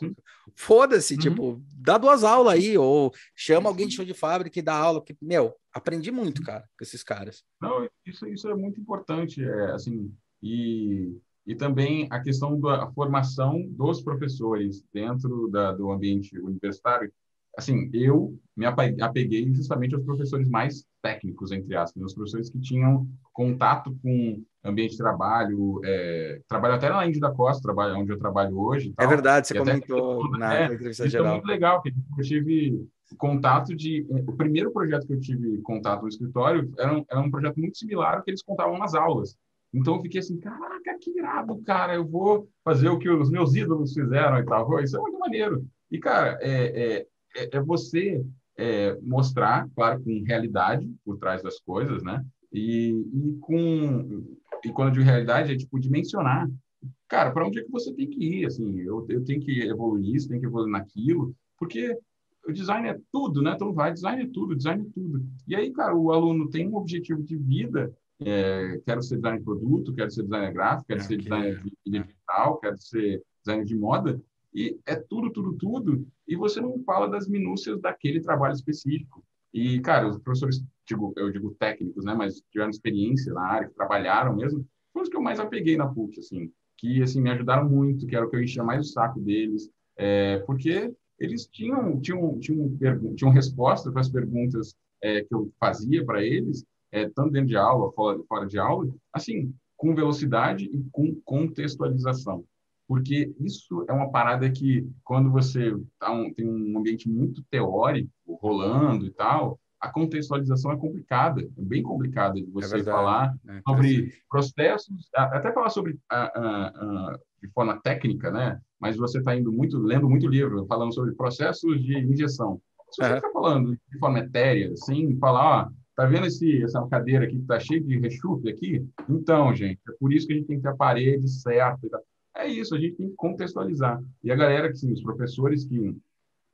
Foda-se, uhum. tipo, dá duas aulas aí, ou chama alguém de chão de fábrica e dá aula, que, meu, aprendi muito, cara, com esses caras. Não, isso, isso é muito importante, é, assim, e e também a questão da formação dos professores dentro da, do ambiente universitário. Assim, eu me apeguei justamente aos professores mais técnicos, entre aspas, os professores que tinham contato com ambiente de trabalho, é, trabalho até na Índia da Costa, trabalho onde eu trabalho hoje. É verdade, você comentou até, na, é, entrevista geral. É muito legal, porque eu tive contato de... O primeiro projeto que eu tive contato no escritório era um, era um projeto muito similar ao que eles contavam nas aulas. Então eu fiquei assim, caraca, que irado, cara, eu vou fazer o que os meus ídolos fizeram e tal. Isso é muito maneiro. E, cara, é, é, é, é você é, mostrar, claro, com realidade por trás das coisas, né? E, e com e quando eu digo realidade é tipo dimensionar, cara, para onde é que você tem que ir? Assim, eu, eu tenho que evoluir isso, tenho que evoluir naquilo, porque o design é tudo, né? Então vai, design é tudo, design é tudo. E aí, cara, o aluno tem um objetivo de vida é, quero ser designer de produto, quero ser designer gráfico, quero ser designer digital, quero ser designer de moda. E é tudo, tudo, tudo. E você não fala das minúcias daquele trabalho específico. E, cara, os professores, digo, eu digo técnicos, né, mas tiveram experiência na área, trabalharam mesmo, foram os que eu mais apeguei na PUC, assim, que, assim, me ajudaram muito, que era o que eu enchia mais o saco deles, é, porque eles tinham, tinham, tinham, tinham resposta para as perguntas é, que eu fazia para eles, é, tanto dentro de aula, fora, fora de aula, assim, com velocidade e com contextualização. Porque isso é uma parada que, quando você tá um, tem um ambiente muito teórico, rolando e tal, a contextualização é complicada, é bem complicada de você é falar é, sobre processos, até falar sobre a, a, a, de forma técnica, né? Mas você está indo muito, lendo muito livro, falando sobre processos de injeção. Se você está falando de forma etérea, assim, falar, ó, Tá vendo esse, essa cadeira aqui que tá cheia de rechupe aqui? Então, gente, é por isso que a gente tem que ter a parede certa. É isso, a gente tem que contextualizar. E a galera, que, os professores que,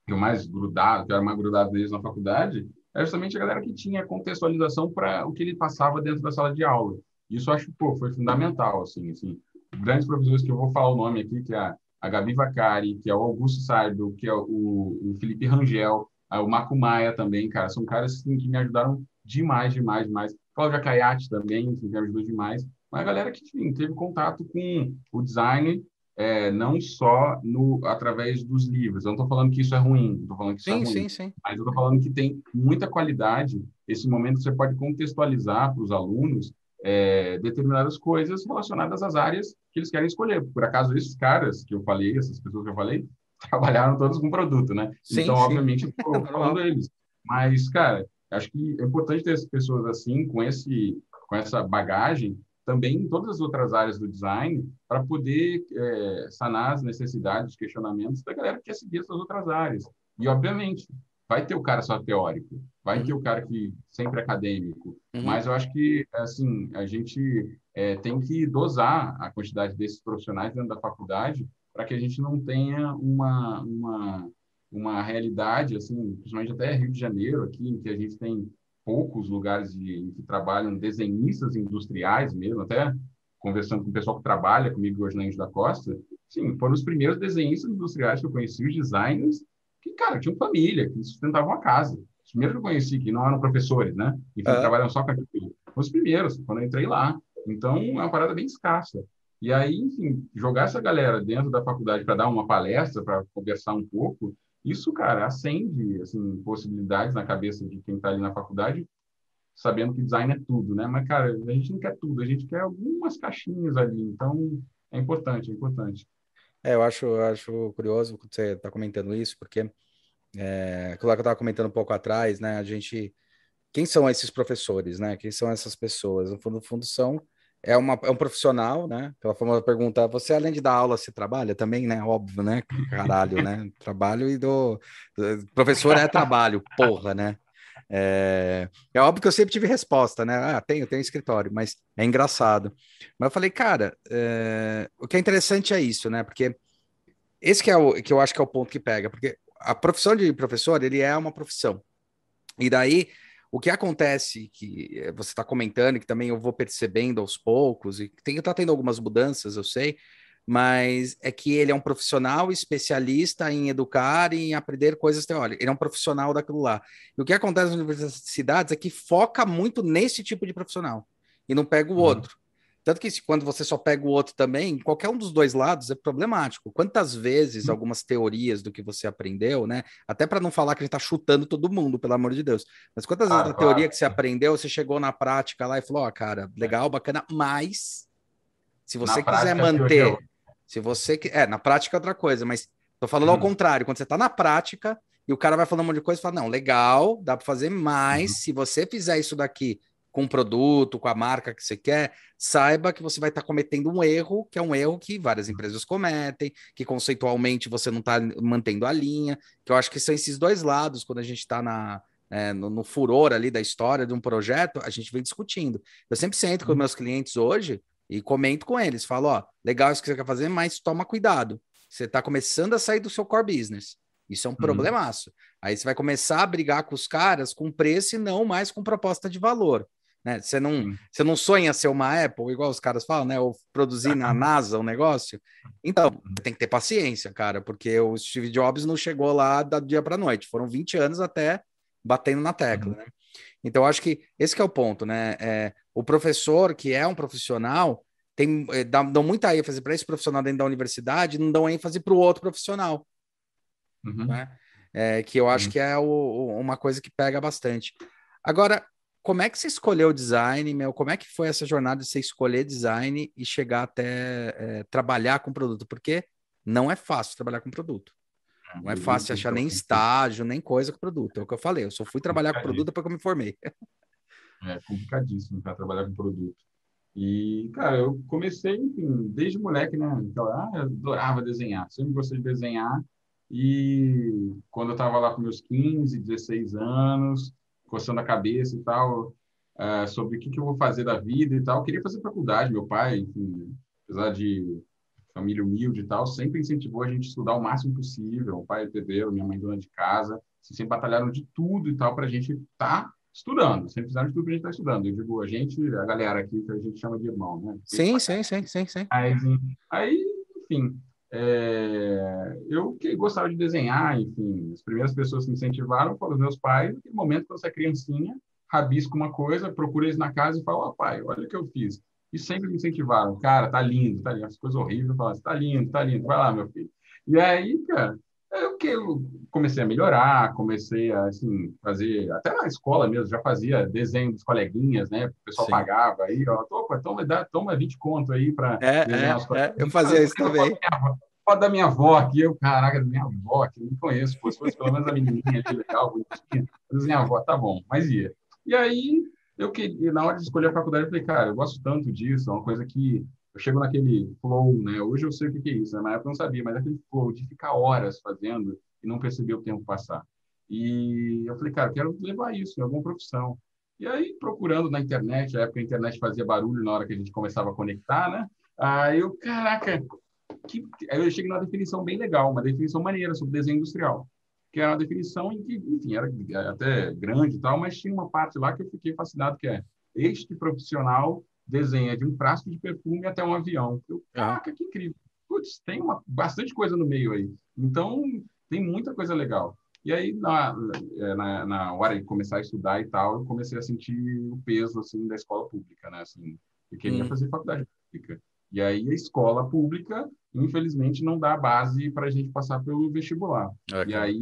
que o mais grudado, que era mais grudado deles na faculdade, é justamente a galera que tinha contextualização para o que ele passava dentro da sala de aula. Isso eu acho pô, foi fundamental, assim, assim. Grandes professores que eu vou falar o nome aqui, que é a, a Gabi Vacari, que é o Augusto Saibel, que é o, o Felipe Rangel, o Marco Maia também, cara, são caras assim, que me ajudaram demais, demais, demais. Cláudia Caiate também, que me ajudou demais. Mas a galera que enfim, teve contato com o design é, não só no através dos livros. Eu não estou falando que isso é ruim, estou falando que isso é sim, é ruim. Sim, sim. Mas eu estou falando que tem muita qualidade. Esse momento você pode contextualizar para os alunos é, determinadas coisas relacionadas às áreas que eles querem escolher. Por acaso, esses caras que eu falei, essas pessoas que eu falei, trabalharam todos com produto, né? Sim, então, sim. obviamente, estou falando deles. Mas, cara, Acho que é importante ter pessoas assim, com, esse, com essa bagagem, também em todas as outras áreas do design, para poder é, sanar as necessidades, os questionamentos da galera que quer seguir essas outras áreas. E, obviamente, vai ter o cara só teórico, vai uhum. ter o cara que sempre é acadêmico, uhum. mas eu acho que, assim, a gente é, tem que dosar a quantidade desses profissionais dentro da faculdade para que a gente não tenha uma, uma uma realidade, assim, principalmente até Rio de Janeiro, aqui, em que a gente tem poucos lugares de, em que trabalham desenhistas industriais mesmo, até conversando com o pessoal que trabalha comigo hoje na Índia da Costa, sim, foram os primeiros desenhistas industriais que eu conheci, os designers, que, cara, tinham família, que sustentavam a casa. Os primeiros que eu conheci, que não eram professores, né? Enfim, é. trabalham só com aquilo. Os primeiros, quando eu entrei lá. Então, é uma parada bem escassa. E aí, enfim, jogar essa galera dentro da faculdade para dar uma palestra, para conversar um pouco, isso, cara, acende assim, possibilidades na cabeça de quem está ali na faculdade, sabendo que design é tudo, né? Mas, cara, a gente não quer tudo, a gente quer algumas caixinhas ali. Então, é importante, é importante. É, eu acho, eu acho curioso que você está comentando isso, porque é, aquilo que eu estava comentando um pouco atrás, né? A gente. Quem são esses professores, né? Quem são essas pessoas? No fundo, no fundo são é, uma, é um profissional, né? Pela forma de perguntar, você além de dar aula, você trabalha também, né? Óbvio, né? Caralho, né? Trabalho e do. Professor é trabalho, porra, né? É, é óbvio que eu sempre tive resposta, né? Ah, tenho, tenho escritório, mas é engraçado. Mas eu falei, cara, é, o que é interessante é isso, né? Porque esse que é o que eu acho que é o ponto que pega, porque a profissão de professor, ele é uma profissão. E daí o que acontece, que eh, você está comentando, que também eu vou percebendo aos poucos, e tem está tendo algumas mudanças, eu sei, mas é que ele é um profissional especialista em educar e em aprender coisas teóricas. Ele é um profissional daquilo lá. E o que acontece nas universidades é que foca muito nesse tipo de profissional e não pega o uhum. outro. Tanto que quando você só pega o outro também, qualquer um dos dois lados é problemático. Quantas vezes hum. algumas teorias do que você aprendeu, né? Até para não falar que a gente está chutando todo mundo, pelo amor de Deus. Mas quantas vezes a claro. teoria que você aprendeu, você chegou na prática lá e falou, ó, oh, cara, é. legal, bacana, mas se você na quiser manter, eu... se você é, na prática é outra coisa, mas tô falando hum. ao contrário, quando você está na prática e o cara vai falando um monte de coisa, fala, não, legal, dá para fazer mais, hum. se você fizer isso daqui com o produto, com a marca que você quer, saiba que você vai estar tá cometendo um erro, que é um erro que várias empresas cometem, que conceitualmente você não está mantendo a linha, que eu acho que são esses dois lados, quando a gente está na, é, no, no, furor ali da história de um projeto, a gente vem discutindo. Eu sempre sento com meus clientes hoje e comento com eles, falo, ó, legal isso que você quer fazer, mas toma cuidado. Você está começando a sair do seu core business. Isso é um uhum. problemaço. Aí você vai começar a brigar com os caras com preço e não mais com proposta de valor. Né? Você, não, você não sonha ser uma Apple, igual os caras falam, né? Ou produzir na NASA um negócio. Então, uhum. tem que ter paciência, cara, porque o Steve Jobs não chegou lá da dia para noite. Foram 20 anos até batendo na tecla, uhum. né? Então, acho que esse que é o ponto, né? É, o professor, que é um profissional, tem, é, dá, dão muita ênfase para esse profissional dentro da universidade, não dão ênfase para o outro profissional. Uhum. Né? É, que eu acho uhum. que é o, uma coisa que pega bastante. Agora, como é que você escolheu o design, meu? Como é que foi essa jornada de você escolher design e chegar até é, trabalhar com produto? Porque não é fácil trabalhar com produto. É, não é fácil achar nem estágio, nem coisa com produto. É o que eu falei. Eu só fui trabalhar com produto depois que eu me formei. É complicadíssimo para trabalhar com produto. E, cara, eu comecei, enfim, desde moleque, né? Então, ah, eu adorava desenhar, sempre gostei de desenhar. E quando eu estava lá com meus 15, 16 anos, coçando a cabeça e tal, uh, sobre o que, que eu vou fazer da vida e tal. Eu queria fazer faculdade, meu pai, enfim, apesar de família humilde e tal, sempre incentivou a gente a estudar o máximo possível. O pai é pedreiro, minha mãe dona de casa, sempre batalharam de tudo e tal para a gente estar tá estudando, sempre fizeram de tudo para a gente estar tá estudando. Eu digo, a gente, a galera aqui que a gente chama de irmão, né? Sim, sim, sim, sim, sim. Aí, aí enfim, é, eu que gostava de desenhar, enfim, as primeiras pessoas que me incentivaram foram os meus pais. Naquele momento, quando você é criancinha, rabisco uma coisa, procura eles na casa e fala: Ó, oh, pai, olha o que eu fiz. E sempre me incentivaram: Cara, tá lindo, tá lindo. As coisas horríveis, eu falava: Tá lindo, tá lindo, vai lá, meu filho. E aí, cara, eu que comecei a melhorar, comecei a assim, fazer, até na escola mesmo, já fazia desenho dos coleguinhas, né? O pessoal Sim. pagava aí, ó, toma, toma, dá, toma 20 conto aí para é, desenhar é, os é, Eu fazia isso também. Foto da minha avó aqui, eu, caraca, da minha avó, que não conheço, fosse, fosse pelo menos a menininha ali, legal, bonitinha, minha avó, tá bom, mas ia. E aí, eu que na hora de escolher a faculdade, eu falei, cara, eu gosto tanto disso, é uma coisa que eu chego naquele flow, né? Hoje eu sei o que é isso, né? na época eu não sabia, mas aquele flow de ficar horas fazendo e não perceber o tempo passar. E eu falei, cara, eu quero levar isso em alguma profissão. E aí, procurando na internet, a época a internet fazia barulho na hora que a gente começava a conectar, né? Aí eu, caraca, que... aí eu cheguei numa definição bem legal, uma definição maneira sobre desenho industrial, que é uma definição em que, enfim, era até grande e tal, mas tinha uma parte lá que eu fiquei fascinado, que é este profissional desenha de um frasco de perfume até um avião. Eu, caraca, que incrível. Putz, tem uma, bastante coisa no meio aí. Então, tem muita coisa legal. E aí, na, é, na, na hora de começar a estudar e tal, eu comecei a sentir o peso, assim, da escola pública, né? Assim, eu queria hum. fazer faculdade pública. E aí a escola pública, infelizmente, não dá base para a gente passar pelo vestibular. E aí,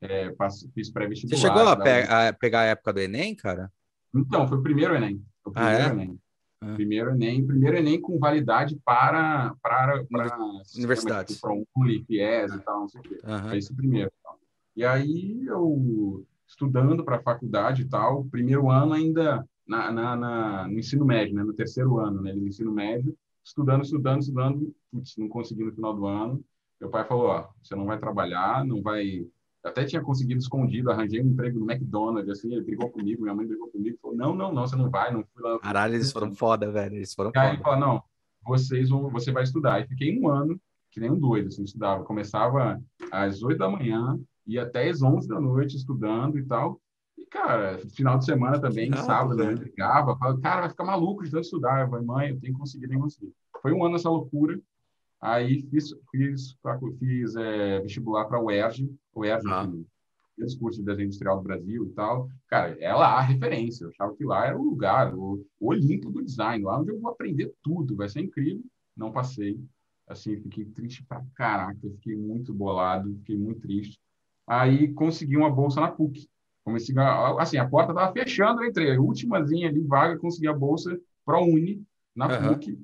é, passo, fiz pré-vestibular. Você chegou a, pe a, pegar a época do Enem, cara? Então, foi o primeiro Enem. O primeiro ah, é? Enem. Ah. Primeiro Enem, primeiro Enem com validade para, para, para universidades. Para um FIES e tal, não sei o quê. Uhum. Esse primeiro. E aí eu estudando para a faculdade e tal, primeiro ano ainda na, na, na, no ensino médio, né? no terceiro ano né? no ensino médio, estudando, estudando, estudando, putz, não consegui no final do ano. Meu pai falou, ó, você não vai trabalhar, não vai... até tinha conseguido escondido, arranjei um emprego no McDonald's, assim, ele brigou comigo, minha mãe brigou comigo, falou, não, não, não, você não vai, não fui lá. Caralho, eles foram foda, velho, eles foram e foda. aí ele falou, não, vocês vão, você vai estudar. E fiquei um ano, que nem um doido, assim, estudava. Começava às oito da manhã, ia até às 11 da noite estudando e tal. E, cara, final de semana também, sábado, né? Ligava, falava, cara, vai ficar maluco de tanto estudar. Eu falei, mãe, eu tenho que conseguir, nem conseguir. Foi um ano essa loucura. Aí fiz, fiz, fiz é, vestibular para a UERJ, o UERJ, ah. os cursos de desenho industrial do Brasil e tal. Cara, é lá a referência. Eu achava que lá era o lugar, o, o Olimpo do design, lá onde eu vou aprender tudo, vai ser incrível. Não passei. Assim, fiquei triste pra caraca, fiquei muito bolado, fiquei muito triste. Aí consegui uma bolsa na PUC. Comecei a, assim, a porta estava fechando, eu entrei. A últimazinha ali, vaga, consegui a bolsa ProUni na uhum. PUC.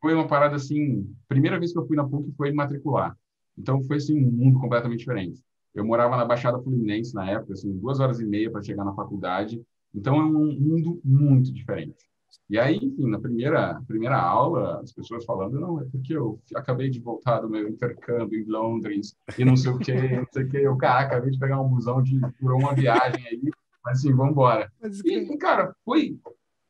Foi uma parada assim, primeira vez que eu fui na PUC foi matricular. Então foi assim um mundo completamente diferente. Eu morava na Baixada Fluminense na época, assim, duas horas e meia para chegar na faculdade. Então é um mundo muito diferente. E aí, enfim, na primeira, primeira aula, as pessoas falando, não, é porque eu acabei de voltar do meu intercâmbio em Londres e não sei o quê, não sei o quê. Eu, cara, acabei de pegar um busão de por uma viagem aí, mas assim, vamos embora. E, cara, foi,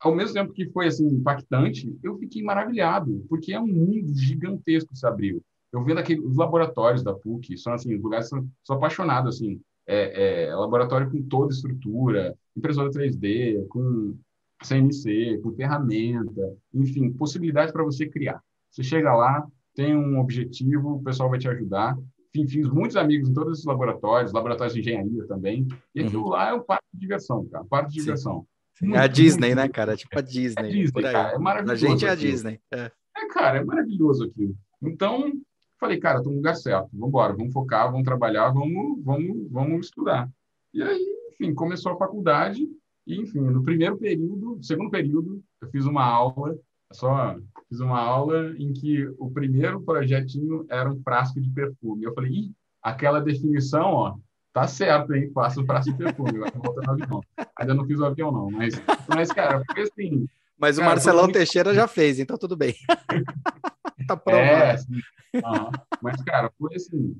ao mesmo tempo que foi, assim, impactante, eu fiquei maravilhado, porque é um mundo gigantesco que se abriu. Eu vendo aqui os laboratórios da PUC, são, assim, os lugares, são, sou apaixonado, assim, é, é, laboratório com toda estrutura, impressora 3D, com CNC, com ferramenta, enfim, possibilidades para você criar. Você chega lá, tem um objetivo, o pessoal vai te ajudar. Enfim, fiz muitos amigos em todos esses laboratórios, laboratórios de engenharia também. E aquilo uhum. lá é um parque de diversão, cara, um parque de Sim. diversão. Muito, é a Disney, muito, né, cara? Tipo a Disney. É Disney, cara, é maravilhoso. A gente é a Disney. É. é, cara, é maravilhoso aquilo. Então, falei, cara, estou no lugar certo, vamos embora, vamos focar, vamos trabalhar, vamos, vamos, vamos estudar. E aí, enfim, começou a faculdade, e, enfim, no primeiro período, segundo período, eu fiz uma aula, só fiz uma aula em que o primeiro projetinho era um frasco de perfume. Eu falei, Ih, aquela definição, ó, tá certo, hein? Faço o frasco de perfume, ao avião. Ainda não fiz o avião, não, mas, mas cara, foi assim. Mas cara, o Marcelão muito... Teixeira já fez, então tudo bem. tá pronto. É, assim, uhum. Mas, cara, foi assim,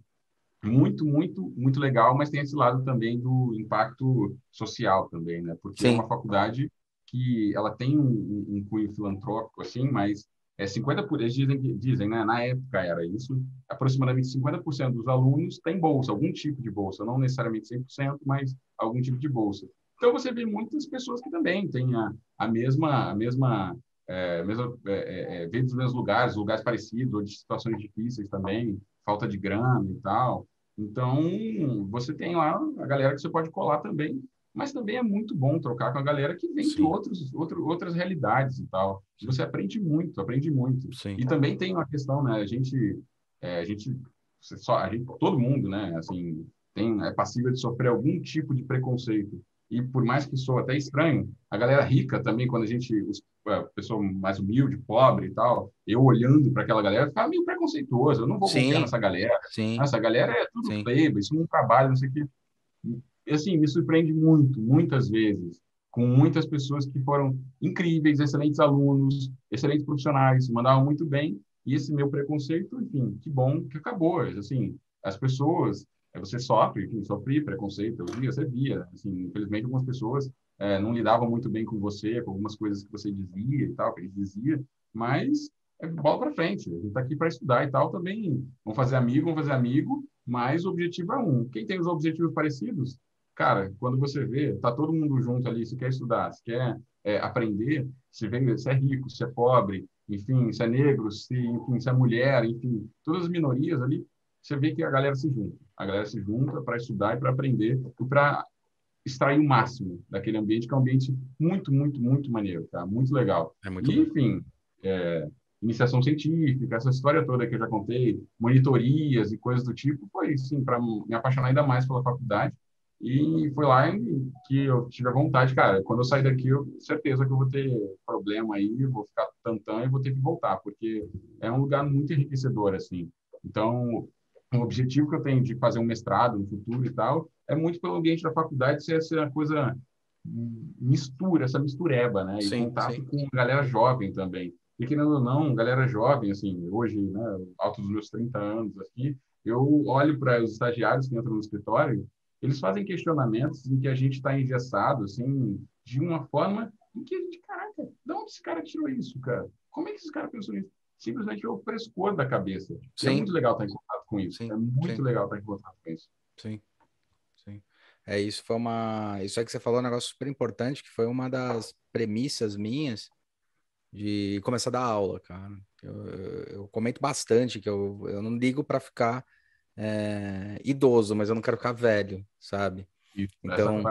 muito, muito, muito legal, mas tem esse lado também do impacto social também, né? Porque é Sim. é uma faculdade que ela tem um, um cunho filantrópico, assim, mas é 50 por eles dizem, dizem, né? Na época era isso, aproximadamente 50% dos alunos têm bolsa, algum tipo de bolsa, não necessariamente 100%, mas algum tipo de bolsa. Então você vê muitas pessoas que também têm a, a mesma, a mesma, é, mesma é, é, é dos mesmos lugares, lugares parecidos, ou de situações difíceis também, falta de grana e tal. Então, você tem lá a galera que você pode colar também, mas também é muito bom trocar com a galera que vem Sim. de outros, outro, outras realidades e tal. Você aprende muito, aprende muito. Sim. E também tem uma questão, né? A gente, é, a gente, só, a gente, todo mundo, né? Assim, tem, é passível de sofrer algum tipo de preconceito e por mais que sou até estranho, a galera rica também, quando a gente, os, a pessoa mais humilde, pobre e tal, eu olhando para aquela galera, ficava meio preconceituoso, eu não vou Sim. confiar nessa galera. Sim. Essa galera é tudo Sim. isso não trabalha, não sei o quê. Assim, me surpreende muito, muitas vezes, com muitas pessoas que foram incríveis, excelentes alunos, excelentes profissionais, mandavam muito bem, e esse meu preconceito, enfim, que bom que acabou. Assim, as pessoas você sofre, enfim, sofri preconceito, eu via, você via, assim, infelizmente algumas pessoas é, não lidavam muito bem com você, com algumas coisas que você dizia e tal, que ele dizia, mas é bola para frente, a gente está aqui para estudar e tal também, vamos fazer amigo, vamos fazer amigo, mas o objetivo é um. Quem tem os objetivos parecidos, cara, quando você vê, tá todo mundo junto ali, se quer estudar, se quer é, aprender, se, vê, se é rico, se é pobre, enfim, se é negro, se, enfim, se é mulher, enfim, todas as minorias ali, você vê que a galera se junta. A galera se junta para estudar e para aprender e para extrair o máximo daquele ambiente, que é um ambiente muito, muito, muito maneiro, tá? Muito legal. É muito e, enfim, é, iniciação científica, essa história toda que eu já contei, monitorias e coisas do tipo, foi, sim, para me apaixonar ainda mais pela faculdade. E foi lá que eu tive a vontade, cara, quando eu sair daqui, eu certeza que eu vou ter problema aí, vou ficar tantã e vou ter que voltar, porque é um lugar muito enriquecedor, assim. Então, o objetivo que eu tenho de fazer um mestrado no futuro e tal, é muito pelo ambiente da faculdade ser essa coisa mistura, essa mistureba, né? E sim, contato sim. com galera jovem também. E querendo ou não, galera jovem, assim, hoje, né, alto dos meus 30 anos aqui, eu olho para os estagiários que entram no escritório, eles fazem questionamentos em que a gente está engessado, assim, de uma forma em que a gente, caraca, de onde esse cara tirou isso, cara? Como é que esse cara pensou nisso? Simplesmente é o frescor da cabeça. É muito legal estar em contato com isso. Sim. É muito Sim. legal estar em contato com isso. Sim. Sim. É, isso foi uma. Isso é que você falou um negócio super importante, que foi uma das premissas minhas de começar a dar aula, cara. Eu, eu, eu comento bastante que eu, eu não ligo para ficar é, idoso, mas eu não quero ficar velho, sabe? Isso, então,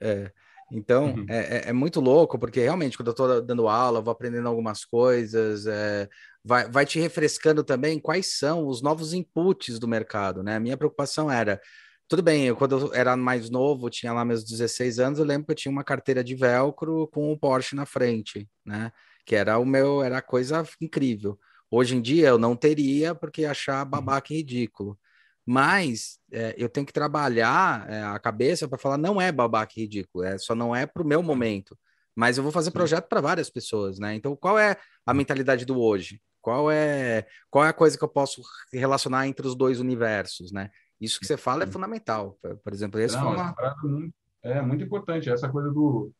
é, então uhum. é, é, é, muito louco, porque realmente, quando eu estou dando aula, eu vou aprendendo algumas coisas, é, vai, vai te refrescando também quais são os novos inputs do mercado, né? A minha preocupação era. Tudo bem, eu, quando eu era mais novo, tinha lá meus 16 anos, eu lembro que eu tinha uma carteira de velcro com o Porsche na frente, né? Que era o meu, era coisa incrível. Hoje em dia eu não teria, porque achar uhum. babaca ridículo. Mas é, eu tenho que trabalhar é, a cabeça para falar não é babaca ridículo, é só não é para o meu momento. Mas eu vou fazer projeto para várias pessoas, né? Então, qual é a mentalidade do hoje? Qual é qual é a coisa que eu posso relacionar entre os dois universos, né? Isso que você fala é fundamental. Por exemplo, esse não, foi uma... é muito importante essa coisa do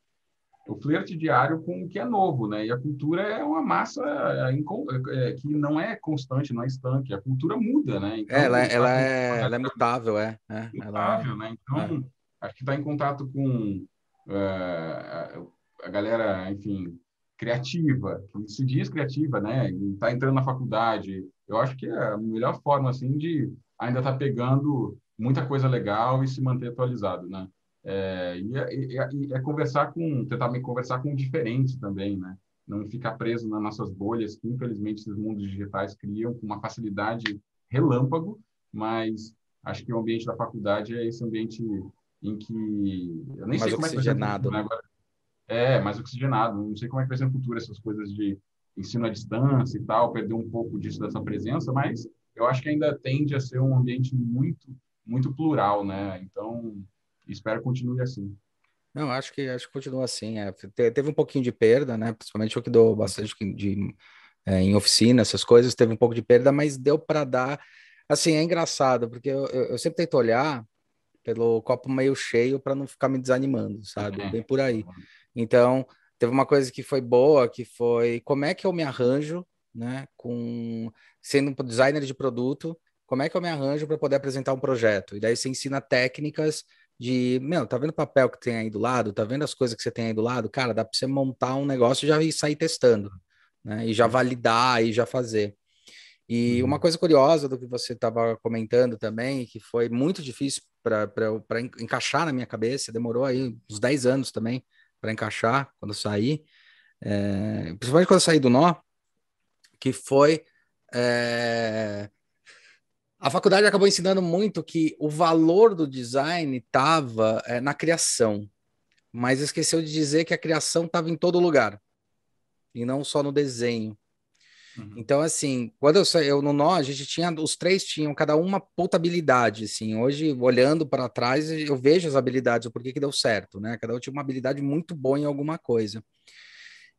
o flerte diário com o que é novo, né? E a cultura é uma massa é, é, que não é constante, não é estanque. A cultura muda, né? Então, ela, ela, é, ela é mutável, é. é mutável, ela... né? Então, é. acho que está em contato com uh, a galera, enfim, criativa, que se diz criativa, né? Está entrando na faculdade. Eu acho que é a melhor forma, assim, de ainda estar tá pegando muita coisa legal e se manter atualizado, né? É, e, é, e, é, e, é, conversar com, tentar me conversar com o diferente também, né? Não ficar preso nas nossas bolhas que, infelizmente, esses mundos digitais criam com uma facilidade relâmpago, mas acho que o ambiente da faculdade é esse ambiente em que... Eu nem mais sei como oxigenado. é que vai ser agora. É, mais oxigenado. Não sei como é que vai ser no futuro essas coisas de ensino à distância e tal, perder um pouco disso, dessa presença, mas eu acho que ainda tende a ser um ambiente muito, muito plural, né? Então, espero que continue assim. Não, acho que acho que continua assim. É. Teve um pouquinho de perda, né? Principalmente eu que dou bastante de, é, em oficina, essas coisas, teve um pouco de perda, mas deu para dar. Assim, é engraçado, porque eu, eu, eu, sempre tento olhar pelo copo meio cheio para não ficar me desanimando, sabe? Bem por aí. Então, teve uma coisa que foi boa, que foi como é que eu me arranjo, né? Com sendo um designer de produto, como é que eu me arranjo para poder apresentar um projeto? E daí você ensina técnicas de, meu, tá vendo o papel que tem aí do lado? Tá vendo as coisas que você tem aí do lado? Cara, dá para você montar um negócio e já sair testando, né? E já validar e já fazer. E uhum. uma coisa curiosa do que você estava comentando também, que foi muito difícil para encaixar na minha cabeça, demorou aí uns 10 anos também para encaixar quando eu saí, é, principalmente quando eu saí do nó, que foi é, a faculdade acabou ensinando muito que o valor do design estava é, na criação, mas esqueceu de dizer que a criação estava em todo lugar e não só no desenho. Uhum. Então, assim, quando eu eu, no nó, a gente tinha, os três tinham cada uma puta habilidade, assim. Hoje, olhando para trás, eu vejo as habilidades, o porquê que deu certo, né? Cada um tinha uma habilidade muito boa em alguma coisa.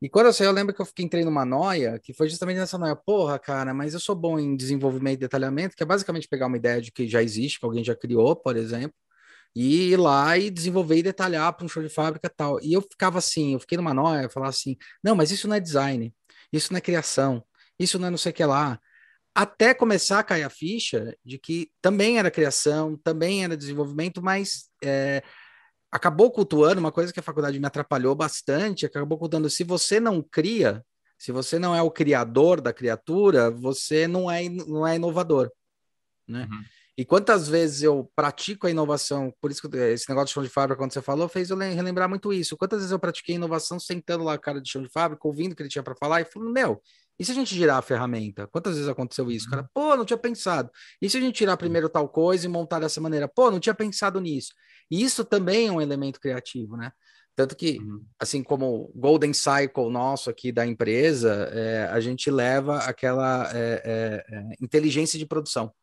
E quando eu saí, eu lembro que eu fiquei, entrei numa noia, que foi justamente nessa noia, porra, cara, mas eu sou bom em desenvolvimento e detalhamento, que é basicamente pegar uma ideia de que já existe, que alguém já criou, por exemplo, e ir lá e desenvolver e detalhar para um show de fábrica tal. E eu ficava assim, eu fiquei numa noia, falava assim, não, mas isso não é design, isso não é criação, isso não é não sei o que lá. Até começar a cair a ficha de que também era criação, também era desenvolvimento, mas é, acabou cultuando uma coisa que a faculdade me atrapalhou bastante, acabou cultuando, se você não cria, se você não é o criador da criatura, você não é, não é inovador, né? Uhum. E quantas vezes eu pratico a inovação, por isso que esse negócio de chão de fábrica, quando você falou, fez eu relembrar muito isso. Quantas vezes eu pratiquei inovação sentando lá a cara de chão de fábrica, ouvindo o que ele tinha para falar e falando, meu, E se a gente girar a ferramenta? Quantas vezes aconteceu isso? Cara, pô, não tinha pensado. E se a gente tirar primeiro tal coisa e montar dessa maneira? Pô, não tinha pensado nisso. E isso também é um elemento criativo, né? Tanto que, uhum. assim como o Golden Cycle nosso aqui da empresa, é, a gente leva aquela é, é, é inteligência de produção,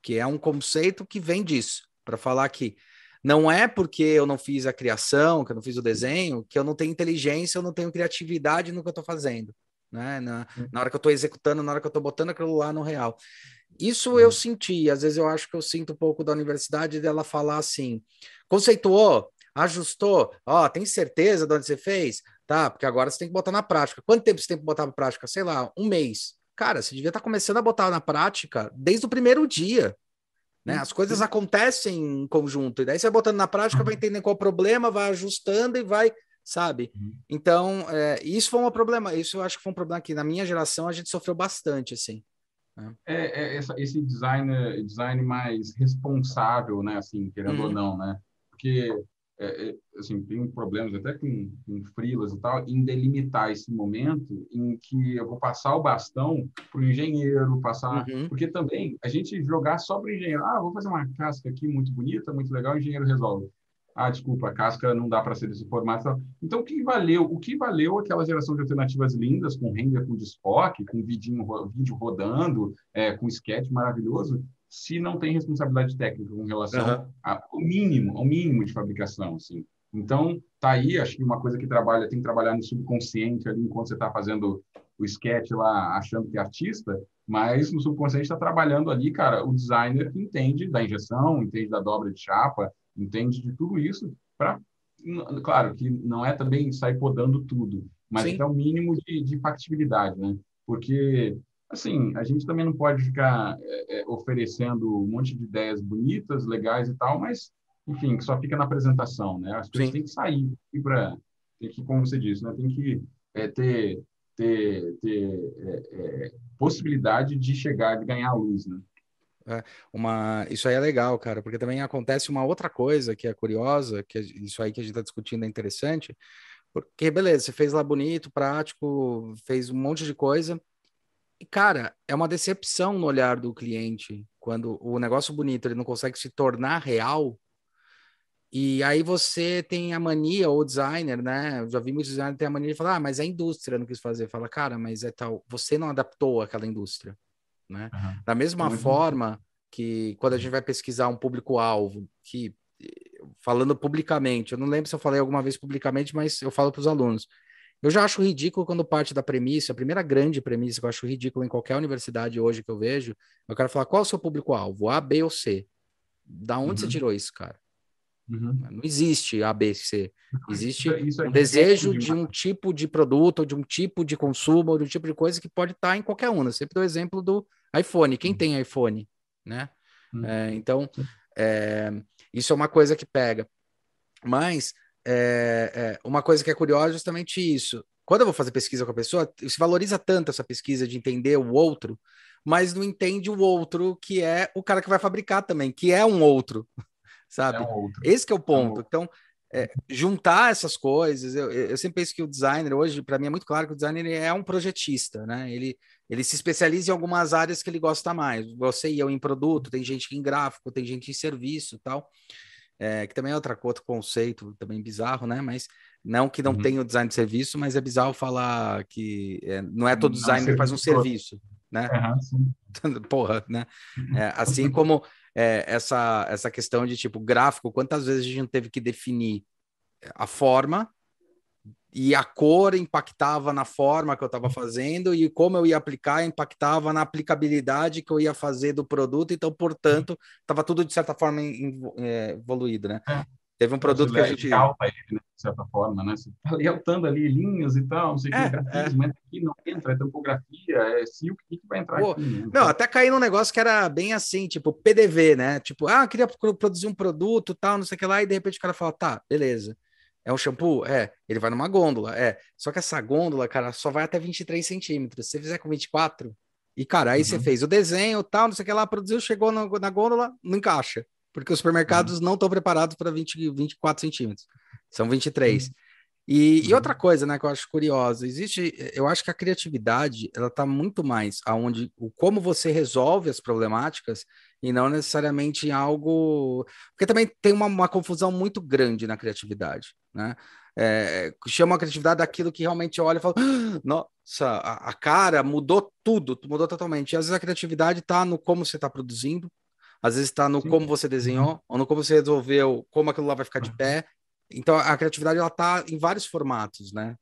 que é um conceito que vem disso, para falar que não é porque eu não fiz a criação, que eu não fiz o desenho, que eu não tenho inteligência, eu não tenho criatividade no que eu estou fazendo né? Na, uhum. na hora que eu estou executando, na hora que eu estou botando aquilo lá no real. Isso eu uhum. senti, às vezes eu acho que eu sinto um pouco da universidade dela falar assim: conceituou, ajustou, ó, tem certeza de onde você fez? Tá, porque agora você tem que botar na prática. Quanto tempo você tem que botar na prática? Sei lá, um mês. Cara, você devia estar tá começando a botar na prática desde o primeiro dia. Né? As coisas acontecem em conjunto, e daí você vai botando na prática, vai entendendo qual é o problema, vai ajustando e vai sabe? Uhum. Então, é, isso foi um problema, isso eu acho que foi um problema que na minha geração a gente sofreu bastante, assim. Né? É, é essa, esse design, design mais responsável, né, assim, querendo uhum. ou não, né? Porque, é, é, assim, tem problemas até com, com frilas e tal, em delimitar esse momento em que eu vou passar o bastão para o engenheiro, passar... Uhum. Porque também, a gente jogar só para o engenheiro, ah, vou fazer uma casca aqui muito bonita, muito legal, o engenheiro resolve ah, desculpa, a casca não dá para ser desse formato. Então, o que valeu? O que valeu aquela geração de alternativas lindas, com render com desfoque, com vidinho, vídeo rodando, é, com sketch maravilhoso, se não tem responsabilidade técnica com relação uhum. ao mínimo, ao mínimo de fabricação, assim. Então, tá aí, acho que uma coisa que trabalha, tem que trabalhar no subconsciente ali enquanto você está fazendo o sketch lá, achando que é artista, mas no subconsciente está trabalhando ali, cara, o designer que entende da injeção, entende da dobra de chapa, entende de tudo isso para claro que não é também sair podando tudo, mas é o mínimo de, de factibilidade, né? Porque assim a gente também não pode ficar é, é, oferecendo um monte de ideias bonitas, legais e tal, mas enfim que só fica na apresentação, né? As pessoas têm que sair para tem que, como você disse, né? Tem que é, ter ter, ter é, é, possibilidade de chegar, de ganhar luz, né? É, uma, isso aí é legal, cara, porque também acontece uma outra coisa que é curiosa, que é isso aí que a gente está discutindo é interessante, porque beleza, você fez lá bonito, prático, fez um monte de coisa, e cara, é uma decepção no olhar do cliente quando o negócio bonito ele não consegue se tornar real. E aí você tem a mania, ou designer, né? Já vi muitos designers ter a mania de falar, ah, mas a indústria não quis fazer. Fala, cara, mas é tal, você não adaptou aquela indústria. Né? Uhum. Da mesma Muito forma que quando a gente vai pesquisar um público-alvo, que falando publicamente, eu não lembro se eu falei alguma vez publicamente, mas eu falo para os alunos. Eu já acho ridículo quando parte da premissa, a primeira grande premissa que eu acho ridículo em qualquer universidade hoje que eu vejo, eu quero falar qual é o seu público-alvo, A, B ou C. Da onde uhum. você tirou isso, cara? Uhum. Não existe A, B, C. Existe isso, isso um desejo de um tipo de produto, ou de um tipo de consumo, ou de um tipo de coisa que pode estar em qualquer uma. Eu sempre dou o exemplo do iPhone. Quem uhum. tem iPhone? Né? Uhum. É, então, é, isso é uma coisa que pega. Mas é, é, uma coisa que é curiosa é justamente isso. Quando eu vou fazer pesquisa com a pessoa, se valoriza tanto essa pesquisa de entender o outro, mas não entende o outro que é o cara que vai fabricar também, que é um outro sabe? É um Esse é o ponto. É um então, é, juntar essas coisas, eu, eu sempre penso que o designer hoje, para mim é muito claro que o designer é um projetista, né? Ele, ele se especializa em algumas áreas que ele gosta mais. Você e eu em produto, tem gente em gráfico, tem gente em serviço, tal. É, que também é outra, outro conceito também bizarro, né? Mas não que não uhum. tenha o design de serviço, mas é bizarro falar que é, não é todo designer que faz um serviço, né? Uhum, Porra, né? É, assim como é, essa, essa questão de tipo gráfico, quantas vezes a gente teve que definir a forma e a cor impactava na forma que eu estava fazendo e como eu ia aplicar impactava na aplicabilidade que eu ia fazer do produto, então, portanto, estava tudo de certa forma é, evoluído, né? Teve um produto que a gente. Calma ele, né, de certa forma, né? Você está lealtando ali linhas e tal, não sei o é, que, grafismo, é. aqui não entra, é topografia, é silk, o que, que vai entrar Pô, aqui? Né? Não, até cair num negócio que era bem assim, tipo PDV, né? Tipo, ah, queria produzir um produto tal, não sei o que lá, e de repente o cara fala, tá, beleza. É um shampoo? É. Ele vai numa gôndola? É. Só que essa gôndola, cara, só vai até 23 centímetros. Se você fizer com 24, e, cara, aí uhum. você fez o desenho tal, não sei o que lá, produziu, chegou na, na gôndola, não encaixa porque os supermercados uhum. não estão preparados para 20, 24 centímetros, são 23. Uhum. E, uhum. e, outra coisa, né, que eu acho curiosa, existe, eu acho que a criatividade, ela está muito mais aonde, o como você resolve as problemáticas e não necessariamente em algo, porque também tem uma, uma confusão muito grande na criatividade, né? É, chama a criatividade daquilo que realmente olha e fala, ah, nossa, a, a, cara mudou tudo, mudou totalmente. E às vezes a criatividade está no como você está produzindo, às vezes está no Sim. como você desenhou, uhum. ou no como você resolveu, como aquilo lá vai ficar de pé, então, a criatividade ela está em vários formatos, né?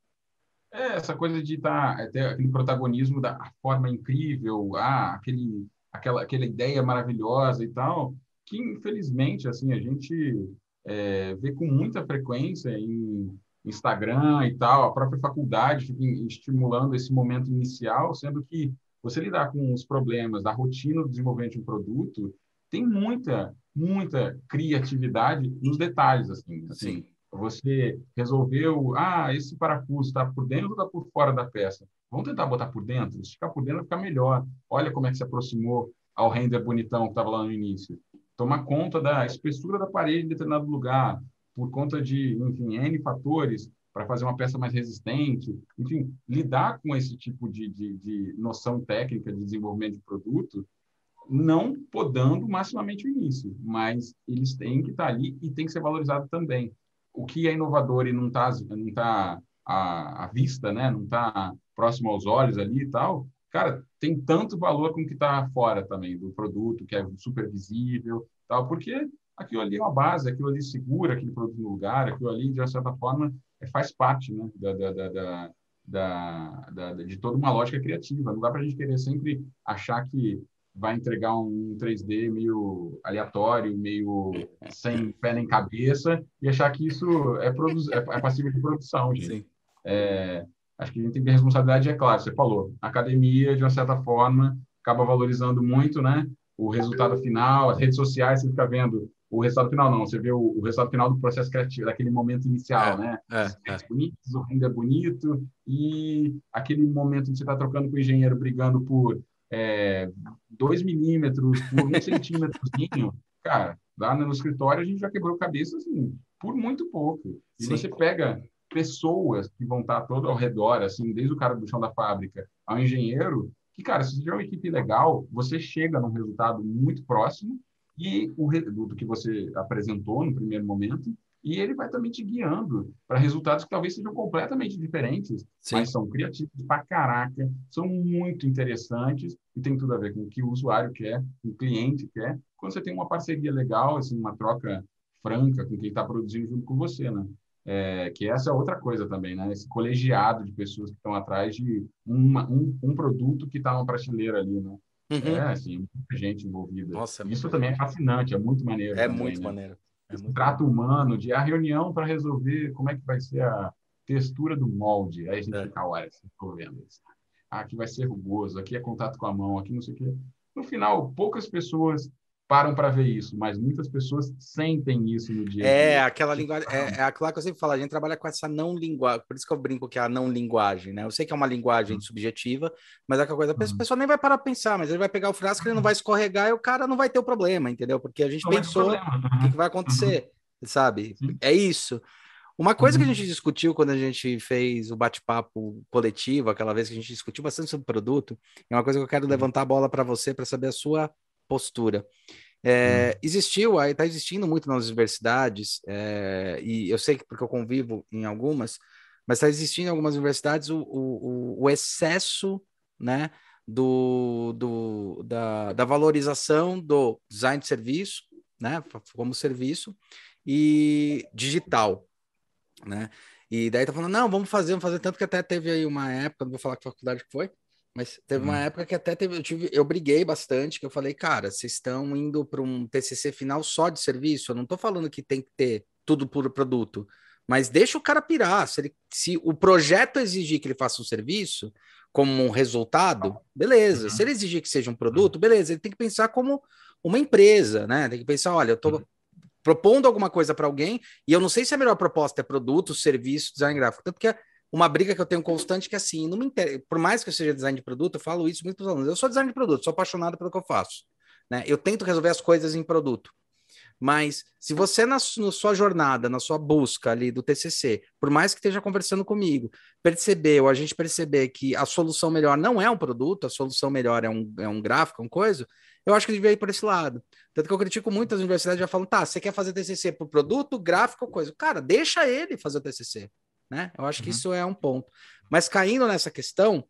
É, essa coisa de tá, é, ter aquele protagonismo da forma incrível, ah, aquele, aquela, aquela ideia maravilhosa e tal, que infelizmente assim a gente é, vê com muita frequência em Instagram e tal, a própria faculdade fica estimulando esse momento inicial, sendo que você lidar com os problemas da rotina do desenvolvimento de um produto tem muita, muita criatividade nos detalhes, assim. assim Sim. Você resolveu, ah, esse parafuso está por dentro ou está por fora da peça? Vamos tentar botar por dentro? Se ficar por dentro, vai ficar melhor. Olha como é que se aproximou ao render bonitão que estava lá no início. Tomar conta da espessura da parede em determinado lugar, por conta de, enfim, N fatores, para fazer uma peça mais resistente. Enfim, lidar com esse tipo de, de, de noção técnica de desenvolvimento de produto, não podando maximamente o início, mas eles têm que estar tá ali e tem que ser valorizado também o que é inovador e não está não tá à, à vista, né? não está próximo aos olhos ali e tal, cara, tem tanto valor com o que está fora também do produto, que é super visível, tal, porque aquilo ali é uma base, aquilo ali segura aquele produto no lugar, aquilo ali, de certa forma, é, faz parte né, da, da, da, da, de toda uma lógica criativa. Não dá para a gente querer sempre achar que vai entregar um 3D meio aleatório, meio sem pé nem cabeça, e achar que isso é, é, é passível de produção, gente. É, acho que a gente tem que ter responsabilidade, é claro, você falou, a academia, de uma certa forma, acaba valorizando muito, né, o resultado final, as redes sociais, você fica vendo o resultado final não, você vê o, o resultado final do processo criativo, daquele momento inicial, é, né? É, é. bonitos, o render bonito e aquele momento que você está trocando com o engenheiro brigando por é, 2 milímetros por um centímetrozinho, cara, lá no escritório a gente já quebrou cabeça assim, por muito pouco. E Sim. você pega pessoas que vão estar todo ao redor, assim, desde o cara do chão da fábrica ao engenheiro, que, cara, se você tiver uma equipe legal, você chega num resultado muito próximo e o do que você apresentou no primeiro momento e ele vai também te guiando para resultados que talvez sejam completamente diferentes, Sim. mas são criativos pra caraca, são muito interessantes e tem tudo a ver com o que o usuário quer, o cliente quer. Quando você tem uma parceria legal, assim, uma troca franca com quem está produzindo junto com você, né? É, que essa é outra coisa também, né? Esse colegiado de pessoas que estão atrás de uma, um, um produto que está numa prateleira ali, né? Uhum. É, assim, muita gente envolvida. Nossa, é Isso também é fascinante, é muito maneiro. É também, muito né? maneiro. É muito trato humano, de a reunião para resolver como é que vai ser a textura do molde. Aí a gente é. fica, olha, estou vendo isso. Aqui vai ser rugoso, aqui é contato com a mão, aqui não sei o quê. No final, poucas pessoas param para ver isso, mas muitas pessoas sentem isso no dia. É, aquela linguagem, é, é aquela que eu sempre falo, a gente trabalha com essa não linguagem, por isso que eu brinco que é a não linguagem, né? Eu sei que é uma linguagem uhum. subjetiva, mas é aquela coisa, a uhum. pessoa nem vai parar para pensar, mas ele vai pegar o frasco, ele não vai escorregar e o cara não vai ter o problema, entendeu? Porque a gente não pensou o que, que, vai acontecer, uhum. sabe? É isso. Uma coisa que a gente discutiu quando a gente fez o bate-papo coletivo, aquela vez que a gente discutiu bastante sobre o produto, é uma coisa que eu quero levantar a bola para você para saber a sua postura. É, hum. Existiu, aí está existindo muito nas universidades, é, e eu sei que porque eu convivo em algumas, mas está existindo em algumas universidades o, o, o excesso né, do, do, da, da valorização do design de serviço, né, como serviço, e digital, né? E daí tá falando, não, vamos fazer, vamos fazer, tanto que até teve aí uma época, não vou falar que faculdade que foi, mas teve uma hum. época que até teve, eu, tive, eu briguei bastante, que eu falei, cara, vocês estão indo para um TCC final só de serviço. Eu não estou falando que tem que ter tudo por produto, mas deixa o cara pirar. Se, ele, se o projeto exigir que ele faça um serviço como um resultado, beleza. Uhum. Se ele exigir que seja um produto, beleza. Ele tem que pensar como uma empresa, né? Tem que pensar, olha, eu estou uhum. Propondo alguma coisa para alguém e eu não sei se a melhor proposta é produto, serviço, design gráfico, tanto que uma briga que eu tenho constante que assim, não me inter... por mais que eu seja design de produto, eu falo isso muito para os alunos. Eu sou design de produto, sou apaixonado pelo que eu faço, né? Eu tento resolver as coisas em produto. Mas se você, na, na, sua jornada, na sua busca ali do TCC, por mais que esteja conversando comigo, percebeu, a gente perceber que a solução melhor não é um produto, a solução melhor é um, é um gráfico, é um coisa, eu acho que devia ir por esse lado. Tanto que eu critico muito as universidades já falam, tá, você quer fazer TCC por produto, gráfico, coisa. Cara, deixa ele fazer o TCC, né? Eu acho uhum. que isso é um ponto. Mas caindo nessa questão,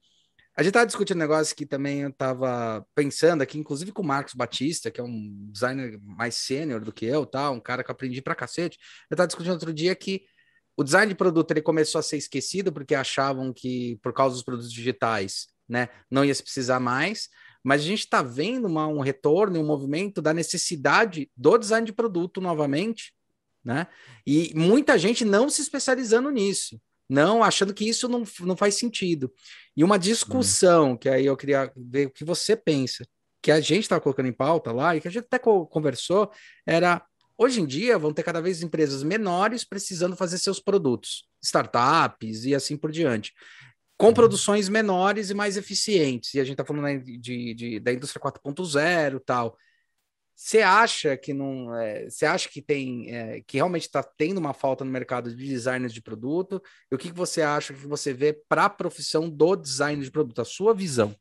a gente estava discutindo um negócio que também eu estava pensando aqui, inclusive com o Marcos Batista, que é um designer mais sênior do que eu, tá? um cara que eu aprendi pra cacete. Eu estava discutindo outro dia que o design de produto ele começou a ser esquecido porque achavam que, por causa dos produtos digitais, né, não ia se precisar mais. Mas a gente está vendo uma, um retorno, um movimento da necessidade do design de produto novamente, né? E muita gente não se especializando nisso não achando que isso não, não faz sentido. E uma discussão, uhum. que aí eu queria ver o que você pensa, que a gente estava colocando em pauta lá, e que a gente até conversou, era hoje em dia vão ter cada vez empresas menores precisando fazer seus produtos, startups e assim por diante. Com uhum. produções menores e mais eficientes. E a gente está falando de, de, da indústria 4.0 tal. Você acha que não. É, você acha que tem é, que realmente está tendo uma falta no mercado de designers de produto? E o que, que você acha que você vê para a profissão do design de produto, a sua visão?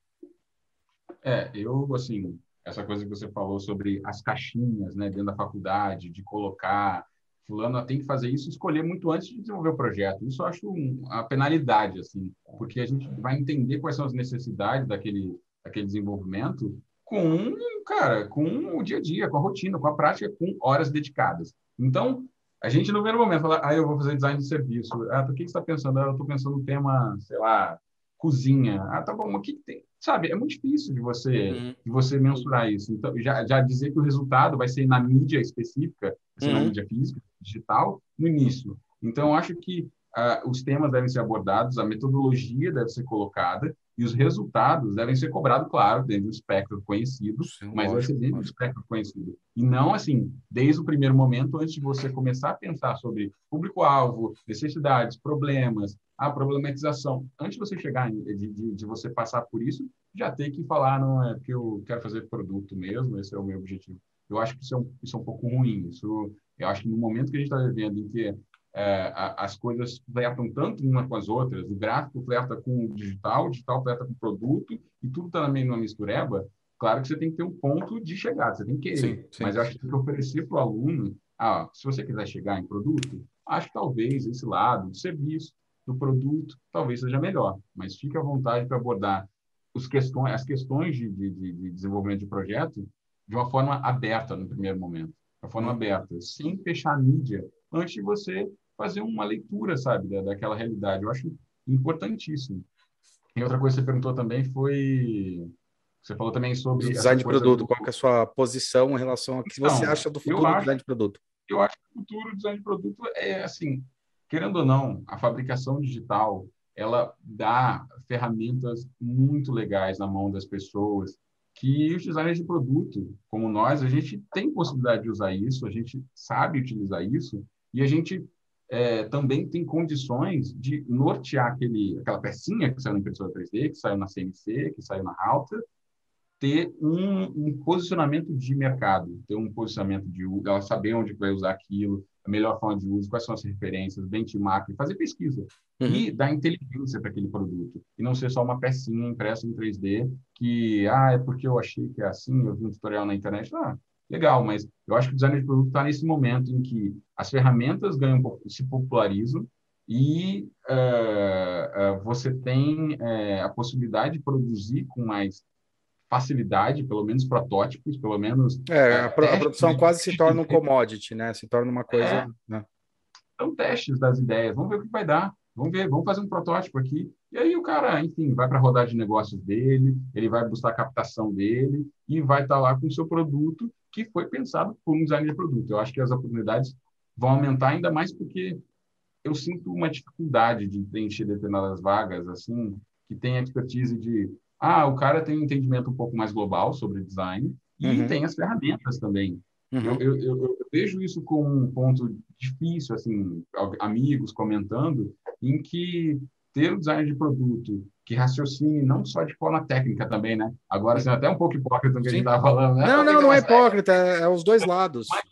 É, eu assim, essa coisa que você falou sobre as caixinhas, né, dentro da faculdade, de colocar fulano tem que fazer isso, escolher muito antes de desenvolver o projeto. Isso eu acho uma penalidade, assim, porque a gente vai entender quais são as necessidades daquele, daquele desenvolvimento com, cara, com o dia a dia, com a rotina, com a prática, com horas dedicadas. Então, a gente no momento falar, ah, eu vou fazer design de serviço. Ah, o que você está pensando? Ah, eu estou pensando no tema, sei lá, cozinha. Ah, tá bom, o que, que tem? Sabe, é muito difícil de você, uhum. de você mensurar isso. Então, já, já dizer que o resultado vai ser na mídia específica, ser uhum. na mídia física, digital, no início. Então, eu acho que uh, os temas devem ser abordados, a metodologia deve ser colocada, e os resultados devem ser cobrados, claro, dentro do espectro conhecido, Sim, mas lógico, vai ser dentro do espectro conhecido. E não, assim, desde o primeiro momento, antes de você começar a pensar sobre público-alvo, necessidades, problemas, a problematização. Antes de você chegar, de, de, de, você passar por isso, já ter que falar, não é que eu quero fazer produto mesmo, esse é o meu objetivo. Eu acho que isso é um, isso é um pouco ruim. Isso, eu acho que no momento que a gente está vivendo, em que é, as coisas flertam tanto uma com as outras. O gráfico flerta com o digital, o digital flerta com o produto, e tudo está na mesma mistureba. Claro que você tem que ter um ponto de chegada, você tem que querer. Sim, sim, mas eu acho que tem que oferecer para o aluno, ah, se você quiser chegar em produto, acho que talvez esse lado do serviço, do produto, talvez seja melhor. Mas fique à vontade para abordar os questões, as questões de, de, de desenvolvimento de projeto de uma forma aberta no primeiro momento, de uma forma uhum. aberta, sem fechar a mídia, antes de você fazer uma leitura, sabe, da, daquela realidade. Eu acho importantíssimo. E outra coisa que você perguntou também foi você falou também sobre design de produto. Do... Qual é a sua posição em relação ao que então, você acha do futuro acho, do design de produto? Eu acho que o futuro do design de produto é assim, querendo ou não, a fabricação digital ela dá ferramentas muito legais na mão das pessoas que os designers de produto, como nós, a gente tem possibilidade de usar isso, a gente sabe utilizar isso e a gente é, também tem condições de nortear aquele, aquela pecinha que saiu na impressora 3D, que saiu na CNC, que saiu na Halter, ter um, um, posicionamento de mercado, ter um posicionamento de ela saber onde vai usar aquilo, a melhor forma de uso, quais são as referências, benchmark, fazer pesquisa. Uhum. e dar inteligência para aquele produto. E não ser só uma pecinha impressa em 3D que ah é porque eu achei que é assim, eu vi um tutorial na internet, ah, legal, mas eu acho que o design de produto está nesse momento em que as ferramentas ganham, se popularizam e uh, uh, você tem uh, a possibilidade de produzir com mais facilidade, pelo menos protótipos, pelo menos... É, a, pro, a produção quase se torna um commodity, né? Se torna uma coisa... É. Né? São testes das ideias, vamos ver o que vai dar. Vamos ver, vamos fazer um protótipo aqui. E aí o cara, enfim, vai para a rodada de negócios dele, ele vai buscar a captação dele e vai estar tá lá com o seu produto que foi pensado por um designer de produto. Eu acho que as oportunidades vão aumentar ainda mais porque eu sinto uma dificuldade de preencher determinadas vagas, assim, que tem expertise de, ah, o cara tem um entendimento um pouco mais global sobre design e uhum. tem as ferramentas também. Uhum. Eu, eu, eu, eu, vejo isso como um ponto difícil, assim, amigos comentando, em que ter um design de produto que raciocine não só de forma técnica também, né? Agora, assim, até um pouco hipócrita do que Sim. a gente estava falando, né? Não, não, não é hipócrita, é, é, os dois lados. Mas,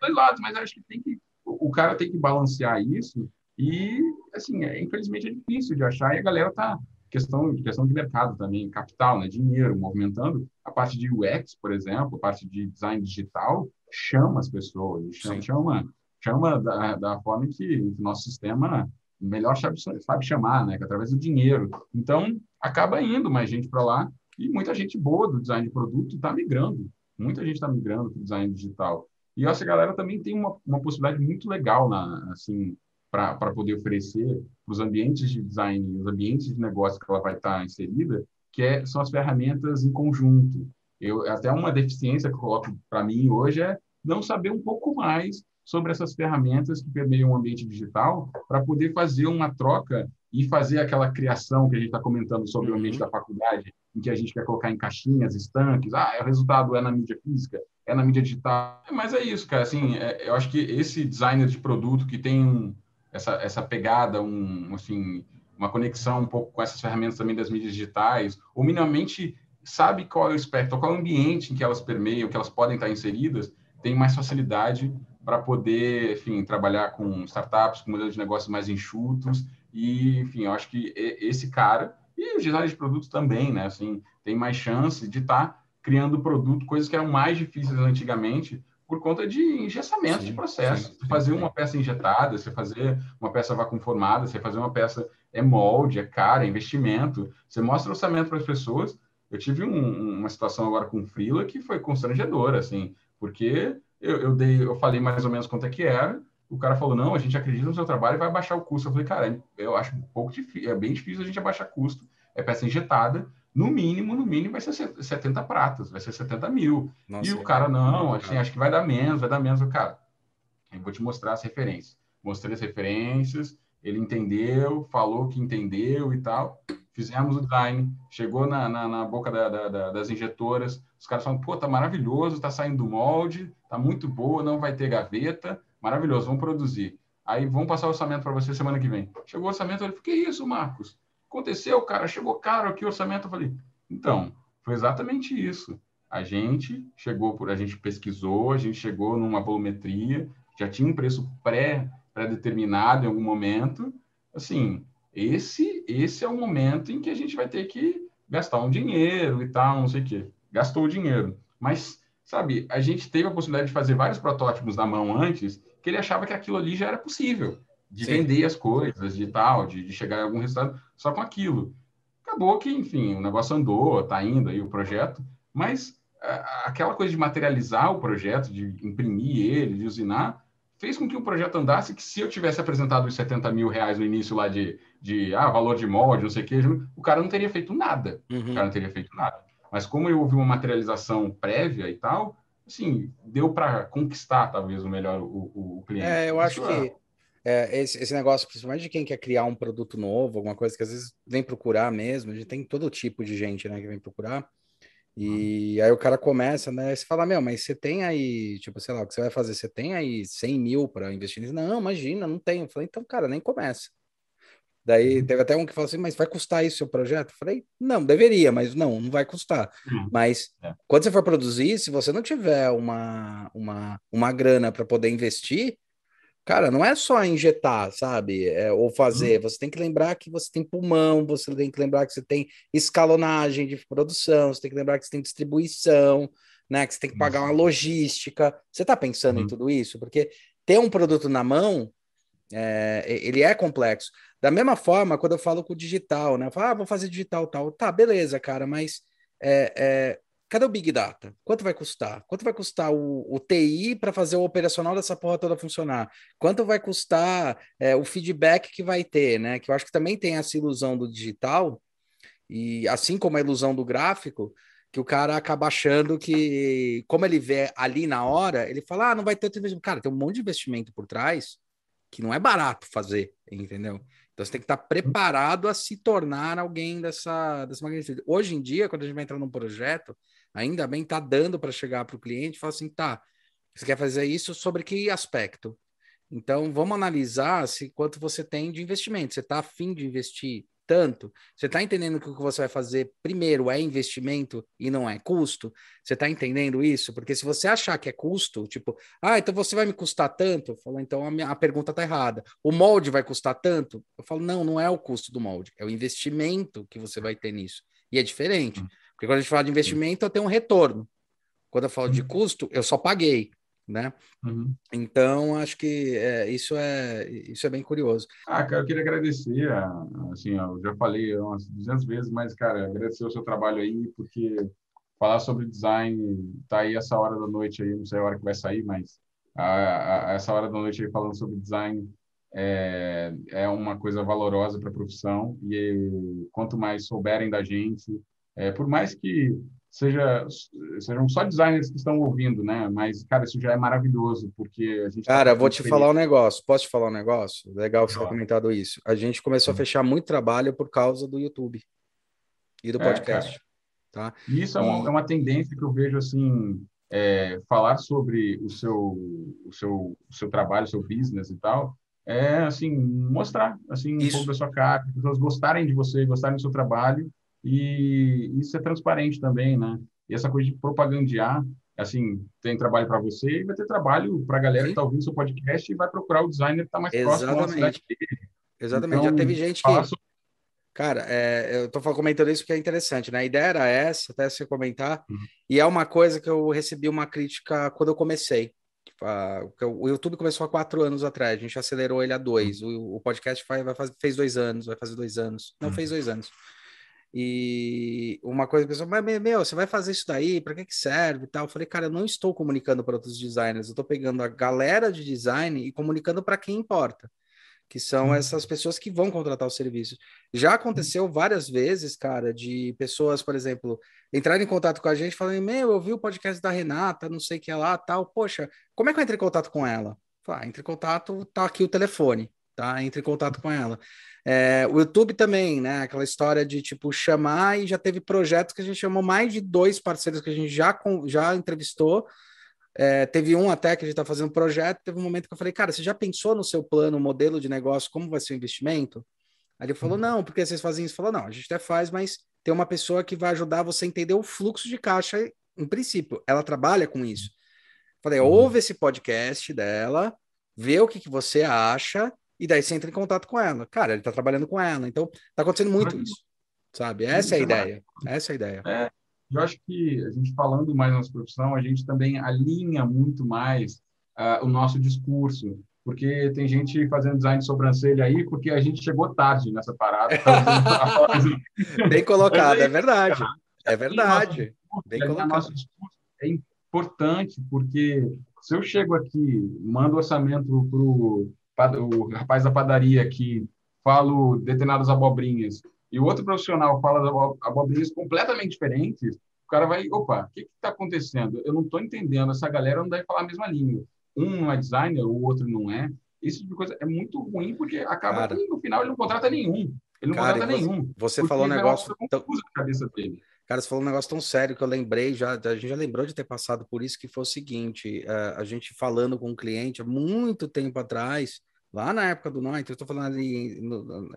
dois lados, mas acho que tem que o cara tem que balancear isso e assim, é, infelizmente é difícil de achar e a galera tá questão questão de mercado também, capital, né, dinheiro, movimentando a parte de UX, por exemplo, a parte de design digital chama as pessoas, chama, chama, chama da, da forma que o nosso sistema melhor sabe, sabe chamar, né, que é através do dinheiro. Então, acaba indo mais gente para lá e muita gente boa do design de produto está migrando. Muita gente está migrando para o design digital. E essa galera também tem uma, uma possibilidade muito legal na, assim, para poder oferecer para os ambientes de design, os ambientes de negócio que ela vai estar tá inserida, que é, são as ferramentas em conjunto. Eu, até uma deficiência que eu coloco para mim hoje é não saber um pouco mais sobre essas ferramentas que permeiam o ambiente digital para poder fazer uma troca e fazer aquela criação que a gente está comentando sobre uhum. o ambiente uhum. da faculdade, em que a gente quer colocar em caixinhas, estanques, ah, o resultado é na mídia física, é na mídia digital. Mas é isso, cara. Assim, é, eu acho que esse designer de produto que tem um, essa, essa pegada, um, assim, uma conexão um pouco com essas ferramentas também das mídias digitais, ou minimamente sabe qual é o espectro, qual é o ambiente em que elas permeiam, que elas podem estar inseridas, tem mais facilidade para poder, enfim, trabalhar com startups, com modelos de negócio mais enxutos. E, enfim, eu acho que esse cara, e os designers de produto também, né? Assim, tem mais chance de estar tá criando produto, coisas que eram mais difíceis antigamente, por conta de engessamento sim, de processo. Sim, sim, fazer uma peça injetada, você fazer uma peça vacuumformada, você fazer uma peça é molde, é cara, é investimento. Você mostra orçamento para as pessoas. Eu tive um, uma situação agora com o Freela que foi constrangedora, assim, porque eu, eu, dei, eu falei mais ou menos quanto é que era, o cara falou, não, a gente acredita no seu trabalho e vai baixar o custo. Eu falei, cara, eu acho um pouco difícil, é bem difícil a gente abaixar custo. É peça injetada, no mínimo, no mínimo vai ser 70 pratas, vai ser 70 mil. Nossa, e o cara, não, assim, acho que vai dar menos, vai dar menos. O cara, eu vou te mostrar as referências. Mostrei as referências, ele entendeu, falou que entendeu e tal. Fizemos o design, chegou na, na, na boca da, da, da, das injetoras, os caras falam, pô, tá maravilhoso, tá saindo do molde, tá muito boa, não vai ter gaveta, maravilhoso, vamos produzir. Aí vamos passar o orçamento para você semana que vem. Chegou o orçamento, ele falou, que isso, Marcos? Aconteceu, cara, chegou caro aqui o orçamento. Eu falei, então, foi exatamente isso. A gente chegou por, a gente pesquisou, a gente chegou numa volumetria, já tinha um preço pré pré-determinado em algum momento. Assim, esse esse é o momento em que a gente vai ter que gastar um dinheiro e tal, não sei o quê. Gastou o dinheiro. Mas, sabe, a gente teve a possibilidade de fazer vários protótipos na mão antes, que ele achava que aquilo ali já era possível de Sim. vender as coisas, de tal, de, de, chegar a algum resultado só com aquilo. Acabou que, enfim, o negócio andou, está indo aí o projeto, mas a, aquela coisa de materializar o projeto, de imprimir ele, de usinar, fez com que o projeto andasse, que se eu tivesse apresentado os 70 mil reais no início lá de, de ah, valor de molde, não sei o que, o cara não teria feito nada. Uhum. O cara não teria feito nada. Mas como eu houve uma materialização prévia e tal, assim, deu para conquistar, talvez, o melhor o, o, o cliente. É, eu acho Isso que é, esse, esse, negócio, principalmente de quem quer criar um produto novo, alguma coisa que às vezes vem procurar mesmo, a gente tem todo tipo de gente, né, que vem procurar. E uhum. aí o cara começa, né? Você fala, meu, mas você tem aí, tipo, sei lá, o que você vai fazer? Você tem aí 100 mil para investir nisso? Não, imagina, não tenho. Eu falei, então, cara, nem começa. Daí uhum. teve até um que falou assim, mas vai custar isso o seu projeto? Eu falei, não, deveria, mas não, não vai custar. Uhum. Mas é. quando você for produzir, se você não tiver uma, uma, uma grana para poder investir, Cara, não é só injetar, sabe? É, ou fazer. Uhum. Você tem que lembrar que você tem pulmão, você tem que lembrar que você tem escalonagem de produção, você tem que lembrar que você tem distribuição, né? Que você tem que pagar uma logística. Você está pensando uhum. em tudo isso? Porque ter um produto na mão, é, ele é complexo. Da mesma forma, quando eu falo com o digital, né? Eu falo, ah, vou fazer digital tal. Tá, beleza, cara, mas é, é Cadê o Big Data? Quanto vai custar? Quanto vai custar o, o TI para fazer o operacional dessa porra toda funcionar? Quanto vai custar é, o feedback que vai ter, né? Que eu acho que também tem essa ilusão do digital, e assim como a ilusão do gráfico, que o cara acaba achando que, como ele vê ali na hora, ele fala, ah, não vai ter tanto investimento. Cara, tem um monte de investimento por trás que não é barato fazer, entendeu? Então você tem que estar preparado a se tornar alguém dessa, dessa magnitude. Hoje em dia, quando a gente vai entrar num projeto, Ainda bem tá dando para chegar para o cliente e falar assim, tá, você quer fazer isso sobre que aspecto? Então, vamos analisar se quanto você tem de investimento. Você está afim de investir tanto? Você está entendendo que o que você vai fazer primeiro é investimento e não é custo? Você está entendendo isso? Porque se você achar que é custo, tipo, ah, então você vai me custar tanto, eu falo, então a, minha, a pergunta está errada. O molde vai custar tanto? Eu falo, não, não é o custo do molde, é o investimento que você vai ter nisso. E é diferente. Porque quando a gente fala de investimento, eu tenho um retorno. Quando eu falo de uhum. custo, eu só paguei né? Uhum. Então acho que é, isso é isso é bem curioso. Ah, cara, eu queria agradecer, assim, eu já falei umas 200 vezes, mas cara, agradecer o seu trabalho aí, porque falar sobre design tá aí essa hora da noite aí, não sei a hora que vai sair, mas a, a, essa hora da noite aí falando sobre design é, é uma coisa valorosa para a profissão e quanto mais souberem da gente, é, por mais que seja, sejam só designers que estão ouvindo, né? Mas, cara, isso já é maravilhoso, porque a gente. Tá cara, tá vou te falar um negócio. Posso te falar um negócio? Legal você ter comentado isso. A gente começou a fechar muito trabalho por causa do YouTube e do é, podcast. É, tá? Isso é uma, é uma tendência que eu vejo assim. É, falar sobre o seu, o seu, o seu trabalho, o seu business e tal, é assim mostrar assim um pouco da sua cara, as pessoas gostarem de você, gostarem do seu trabalho e isso é transparente também, né? E essa coisa de propagandear, assim, tem trabalho para você e vai ter trabalho para a galera Sim. que está ouvindo seu podcast e vai procurar o designer que está mais Exatamente. próximo da cidade dele. Exatamente. Então, Já teve gente que... Sobre... Cara, é, eu estou comentando isso porque é interessante, né? A ideia era essa, até você comentar, uhum. e é uma coisa que eu recebi uma crítica quando eu comecei. O YouTube começou há quatro anos atrás, a gente acelerou ele a dois. Uhum. O, o podcast vai, vai fazer, fez dois anos, vai fazer dois anos. Não, uhum. fez dois anos. E uma coisa que a pessoa, mas meu, você vai fazer isso daí, para que, que serve e tal? Eu falei, cara, eu não estou comunicando para outros designers, eu estou pegando a galera de design e comunicando para quem importa, que são uhum. essas pessoas que vão contratar o serviço. Já aconteceu várias vezes, cara, de pessoas, por exemplo, entrarem em contato com a gente falando, meu, eu vi o podcast da Renata, não sei o que é lá, tal, poxa, como é que eu entrei em contato com ela? Ah, entre em contato, tá aqui o telefone, tá? Entre em contato com ela. É, o YouTube também, né? Aquela história de tipo chamar e já teve projetos que a gente chamou mais de dois parceiros que a gente já, já entrevistou. É, teve um até que a gente está fazendo projeto. Teve um momento que eu falei, cara, você já pensou no seu plano, modelo de negócio, como vai ser o investimento? Aí ele falou, uhum. não, porque vocês fazem isso? Falou, não, a gente até faz, mas tem uma pessoa que vai ajudar você a entender o fluxo de caixa em princípio. Ela trabalha com isso. Falei, uhum. ouve esse podcast dela, vê o que, que você acha e daí você entra em contato com ela. Cara, ele tá trabalhando com ela. Então, tá acontecendo muito isso, sabe? Essa é a ideia. Essa é a ideia. É, eu acho que a gente falando mais na nossa profissão, a gente também alinha muito mais uh, o nosso discurso. Porque tem gente fazendo design de sobrancelha aí, porque a gente chegou tarde nessa parada. Bem colocado, é verdade. É verdade. Bem colocado. Nosso discurso é importante, porque se eu chego aqui, mando orçamento para o o rapaz da padaria que fala determinadas abobrinhas e o outro profissional fala abobrinhas completamente diferentes, o cara vai, opa, o que está acontecendo? Eu não estou entendendo, essa galera não deve falar a mesma língua. Um não é designer, o outro não é. Esse tipo de coisa é muito ruim, porque acaba cara, que no final ele não contrata nenhum. Ele não cara, contrata você, nenhum. Você falou um negócio... Tão... Na cabeça dele. Cara, você falou um negócio tão sério que eu lembrei, já, a gente já lembrou de ter passado por isso, que foi o seguinte, a, a gente falando com um cliente há muito tempo atrás, lá na época do Noite, eu estou falando ali no,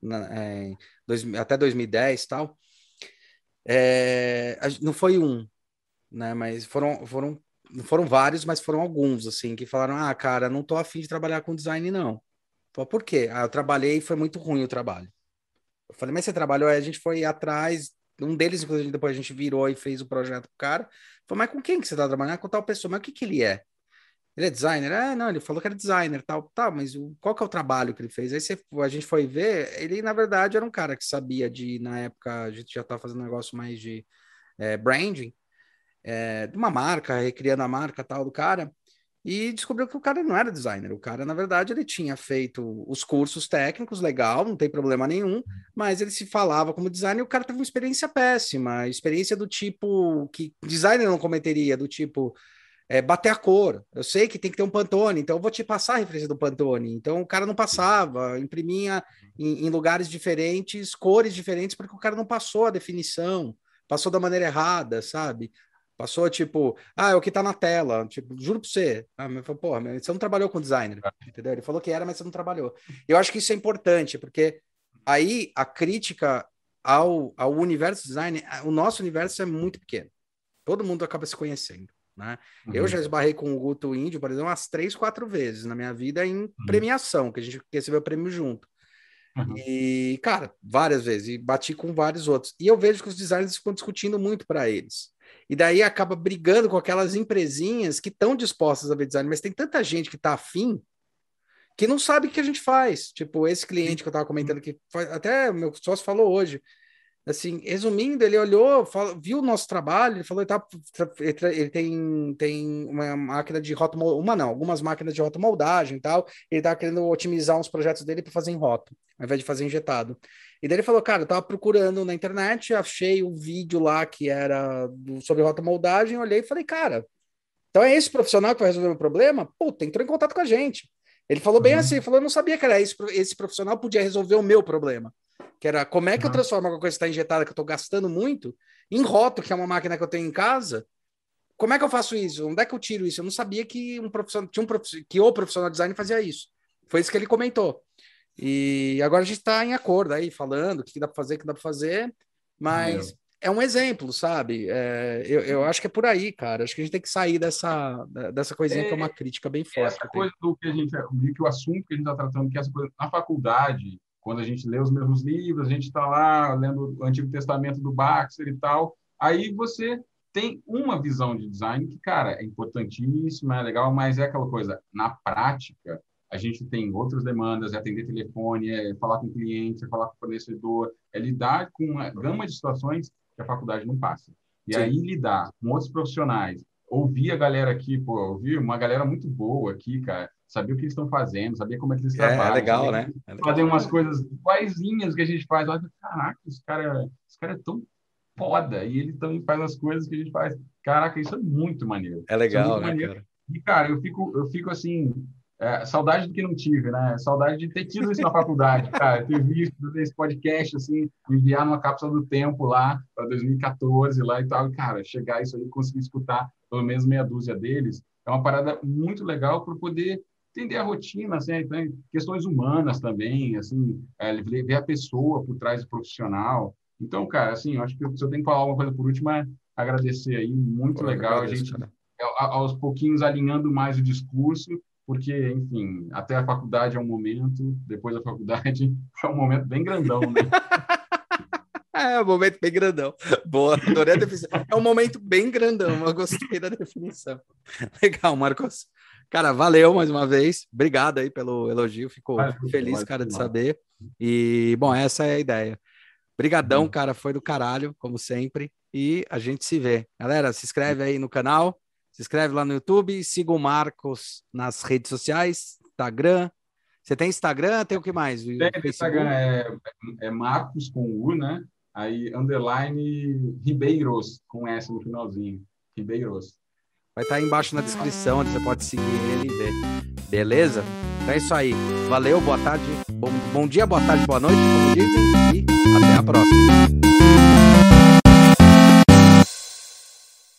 na, é, dois, até 2010 tal, é, não foi um, né? Mas foram, foram, foram vários, mas foram alguns, assim, que falaram, ah, cara, não tô afim de trabalhar com design, não. Falei, por quê? Ah, eu trabalhei e foi muito ruim o trabalho. Eu falei, mas você trabalhou? Aí a gente foi atrás, um deles, inclusive, depois a gente virou e fez o projeto pro cara. Falei, mas com quem que você tá trabalhando? Com tal pessoa, mas o que que ele é? Ele é designer? Ah, não, ele falou que era designer, tal, tal, tá, mas o, qual que é o trabalho que ele fez? Aí você, a gente foi ver, ele na verdade era um cara que sabia de, na época, a gente já estava fazendo um negócio mais de é, branding, é, de uma marca, recriando a marca tal do cara, e descobriu que o cara não era designer. O cara, na verdade, ele tinha feito os cursos técnicos, legal, não tem problema nenhum, mas ele se falava como designer e o cara teve uma experiência péssima, experiência do tipo que designer não cometeria, do tipo é, bater a cor. Eu sei que tem que ter um Pantone, então eu vou te passar a referência do Pantone. Então o cara não passava, imprimia em, em, lugares diferentes, cores diferentes, porque o cara não passou a definição, passou da maneira errada, sabe? Passou tipo, ah, é o que tá na tela. Tipo, juro pra você. Ah, mas, porra, você não trabalhou com designer, entendeu? Ele falou que era, mas você não trabalhou. Eu acho que isso é importante, porque aí a crítica ao, ao universo design, o nosso universo é muito pequeno. Todo mundo acaba se conhecendo. Né? Uhum. Eu já esbarrei com o Guto Índio, por exemplo, umas três, quatro vezes na minha vida em uhum. premiação, que a gente recebeu o prêmio junto. Uhum. E, cara, várias vezes, e bati com vários outros. E eu vejo que os designers ficam discutindo muito para eles. E daí acaba brigando com aquelas empresinhas que estão dispostas a ver design, mas tem tanta gente que está afim que não sabe o que a gente faz. Tipo, esse cliente que eu estava comentando que até o meu sócio falou hoje, assim, resumindo, ele olhou, falou, viu o nosso trabalho, ele falou, ele, tá, ele tem, tem uma máquina de rota, uma não, algumas máquinas de rotomoldagem e tal, ele tá querendo otimizar uns projetos dele para fazer em rota, ao invés de fazer injetado. E daí ele falou, cara, eu tava procurando na internet, achei o vídeo lá que era do, sobre rotomoldagem, olhei e falei, cara, então é esse profissional que vai resolver o problema? Puta, entrou em contato com a gente. Ele falou bem uhum. assim, falou, eu não sabia que era esse, esse profissional podia resolver o meu problema que era como é que uhum. eu transformo uma coisa que está injetada, que eu estou gastando muito, em roto, que é uma máquina que eu tenho em casa. Como é que eu faço isso? Onde é que eu tiro isso? Eu não sabia que um profissional, tinha um profissional, que o profissional de design fazia isso. Foi isso que ele comentou. E agora a gente está em acordo aí, falando o que dá para fazer, o que dá para fazer, mas é um exemplo, sabe? É, eu, eu acho que é por aí, cara. Acho que a gente tem que sair dessa, dessa coisinha é, que é uma crítica bem forte. Essa coisa do que a gente, que o assunto que a gente está tratando, que essa coisa na faculdade, quando a gente lê os mesmos livros, a gente está lá lendo o Antigo Testamento do Baxter e tal, aí você tem uma visão de design que, cara, é importantíssima, é legal, mas é aquela coisa, na prática, a gente tem outras demandas, é atender telefone, é falar com cliente, é falar com fornecedor, é lidar com uma gama de situações que a faculdade não passa. E Sim. aí lidar com outros profissionais, ouvir a galera aqui, pô, ouvir uma galera muito boa aqui, cara, saber o que eles estão fazendo, saber como é que eles é, é trabalham. É legal, né? É legal. Fazer umas coisas iguaizinhas que a gente faz. Olha, caraca, esse cara, esse cara é tão foda e ele também faz as coisas que a gente faz. Caraca, isso é muito maneiro. É legal, é né, maneiro. cara? E, cara, eu fico, eu fico assim, é, saudade do que não tive, né? Saudade de ter tido isso na faculdade, cara. Ter visto esse podcast, assim, enviar numa cápsula do tempo lá para 2014 lá e tal. E, cara, chegar isso aí, conseguir escutar pelo menos meia dúzia deles, é uma parada muito legal para poder entender a rotina, assim, então, questões humanas também, assim, é, ver a pessoa por trás do profissional. Então, cara, assim, eu acho que se eu tenho que falar alguma coisa por último é agradecer aí, muito Pô, legal agradeço, a gente cara. É, aos pouquinhos alinhando mais o discurso, porque, enfim, até a faculdade é um momento, depois da faculdade é um momento bem grandão, né? É um momento bem grandão. Boa, adorei a definição. É um momento bem grandão, eu gostei da definição. Legal, Marcos. Cara, valeu mais uma vez. Obrigado aí pelo elogio. Fico feliz, cara, de saber. E, bom, essa é a ideia. Brigadão, cara, foi do caralho, como sempre. E a gente se vê. Galera, se inscreve aí no canal, se inscreve lá no YouTube, siga o Marcos nas redes sociais, Instagram. Você tem Instagram? Tem o que mais? Tem Instagram, é, é Marcos com U, né? Aí, underline Ribeiros, com S no finalzinho. Ribeiros. Vai estar tá aí embaixo na descrição, onde você pode seguir ele e ver. Beleza? Então é isso aí. Valeu, boa tarde, bom, bom dia, boa tarde, boa noite, e até a próxima.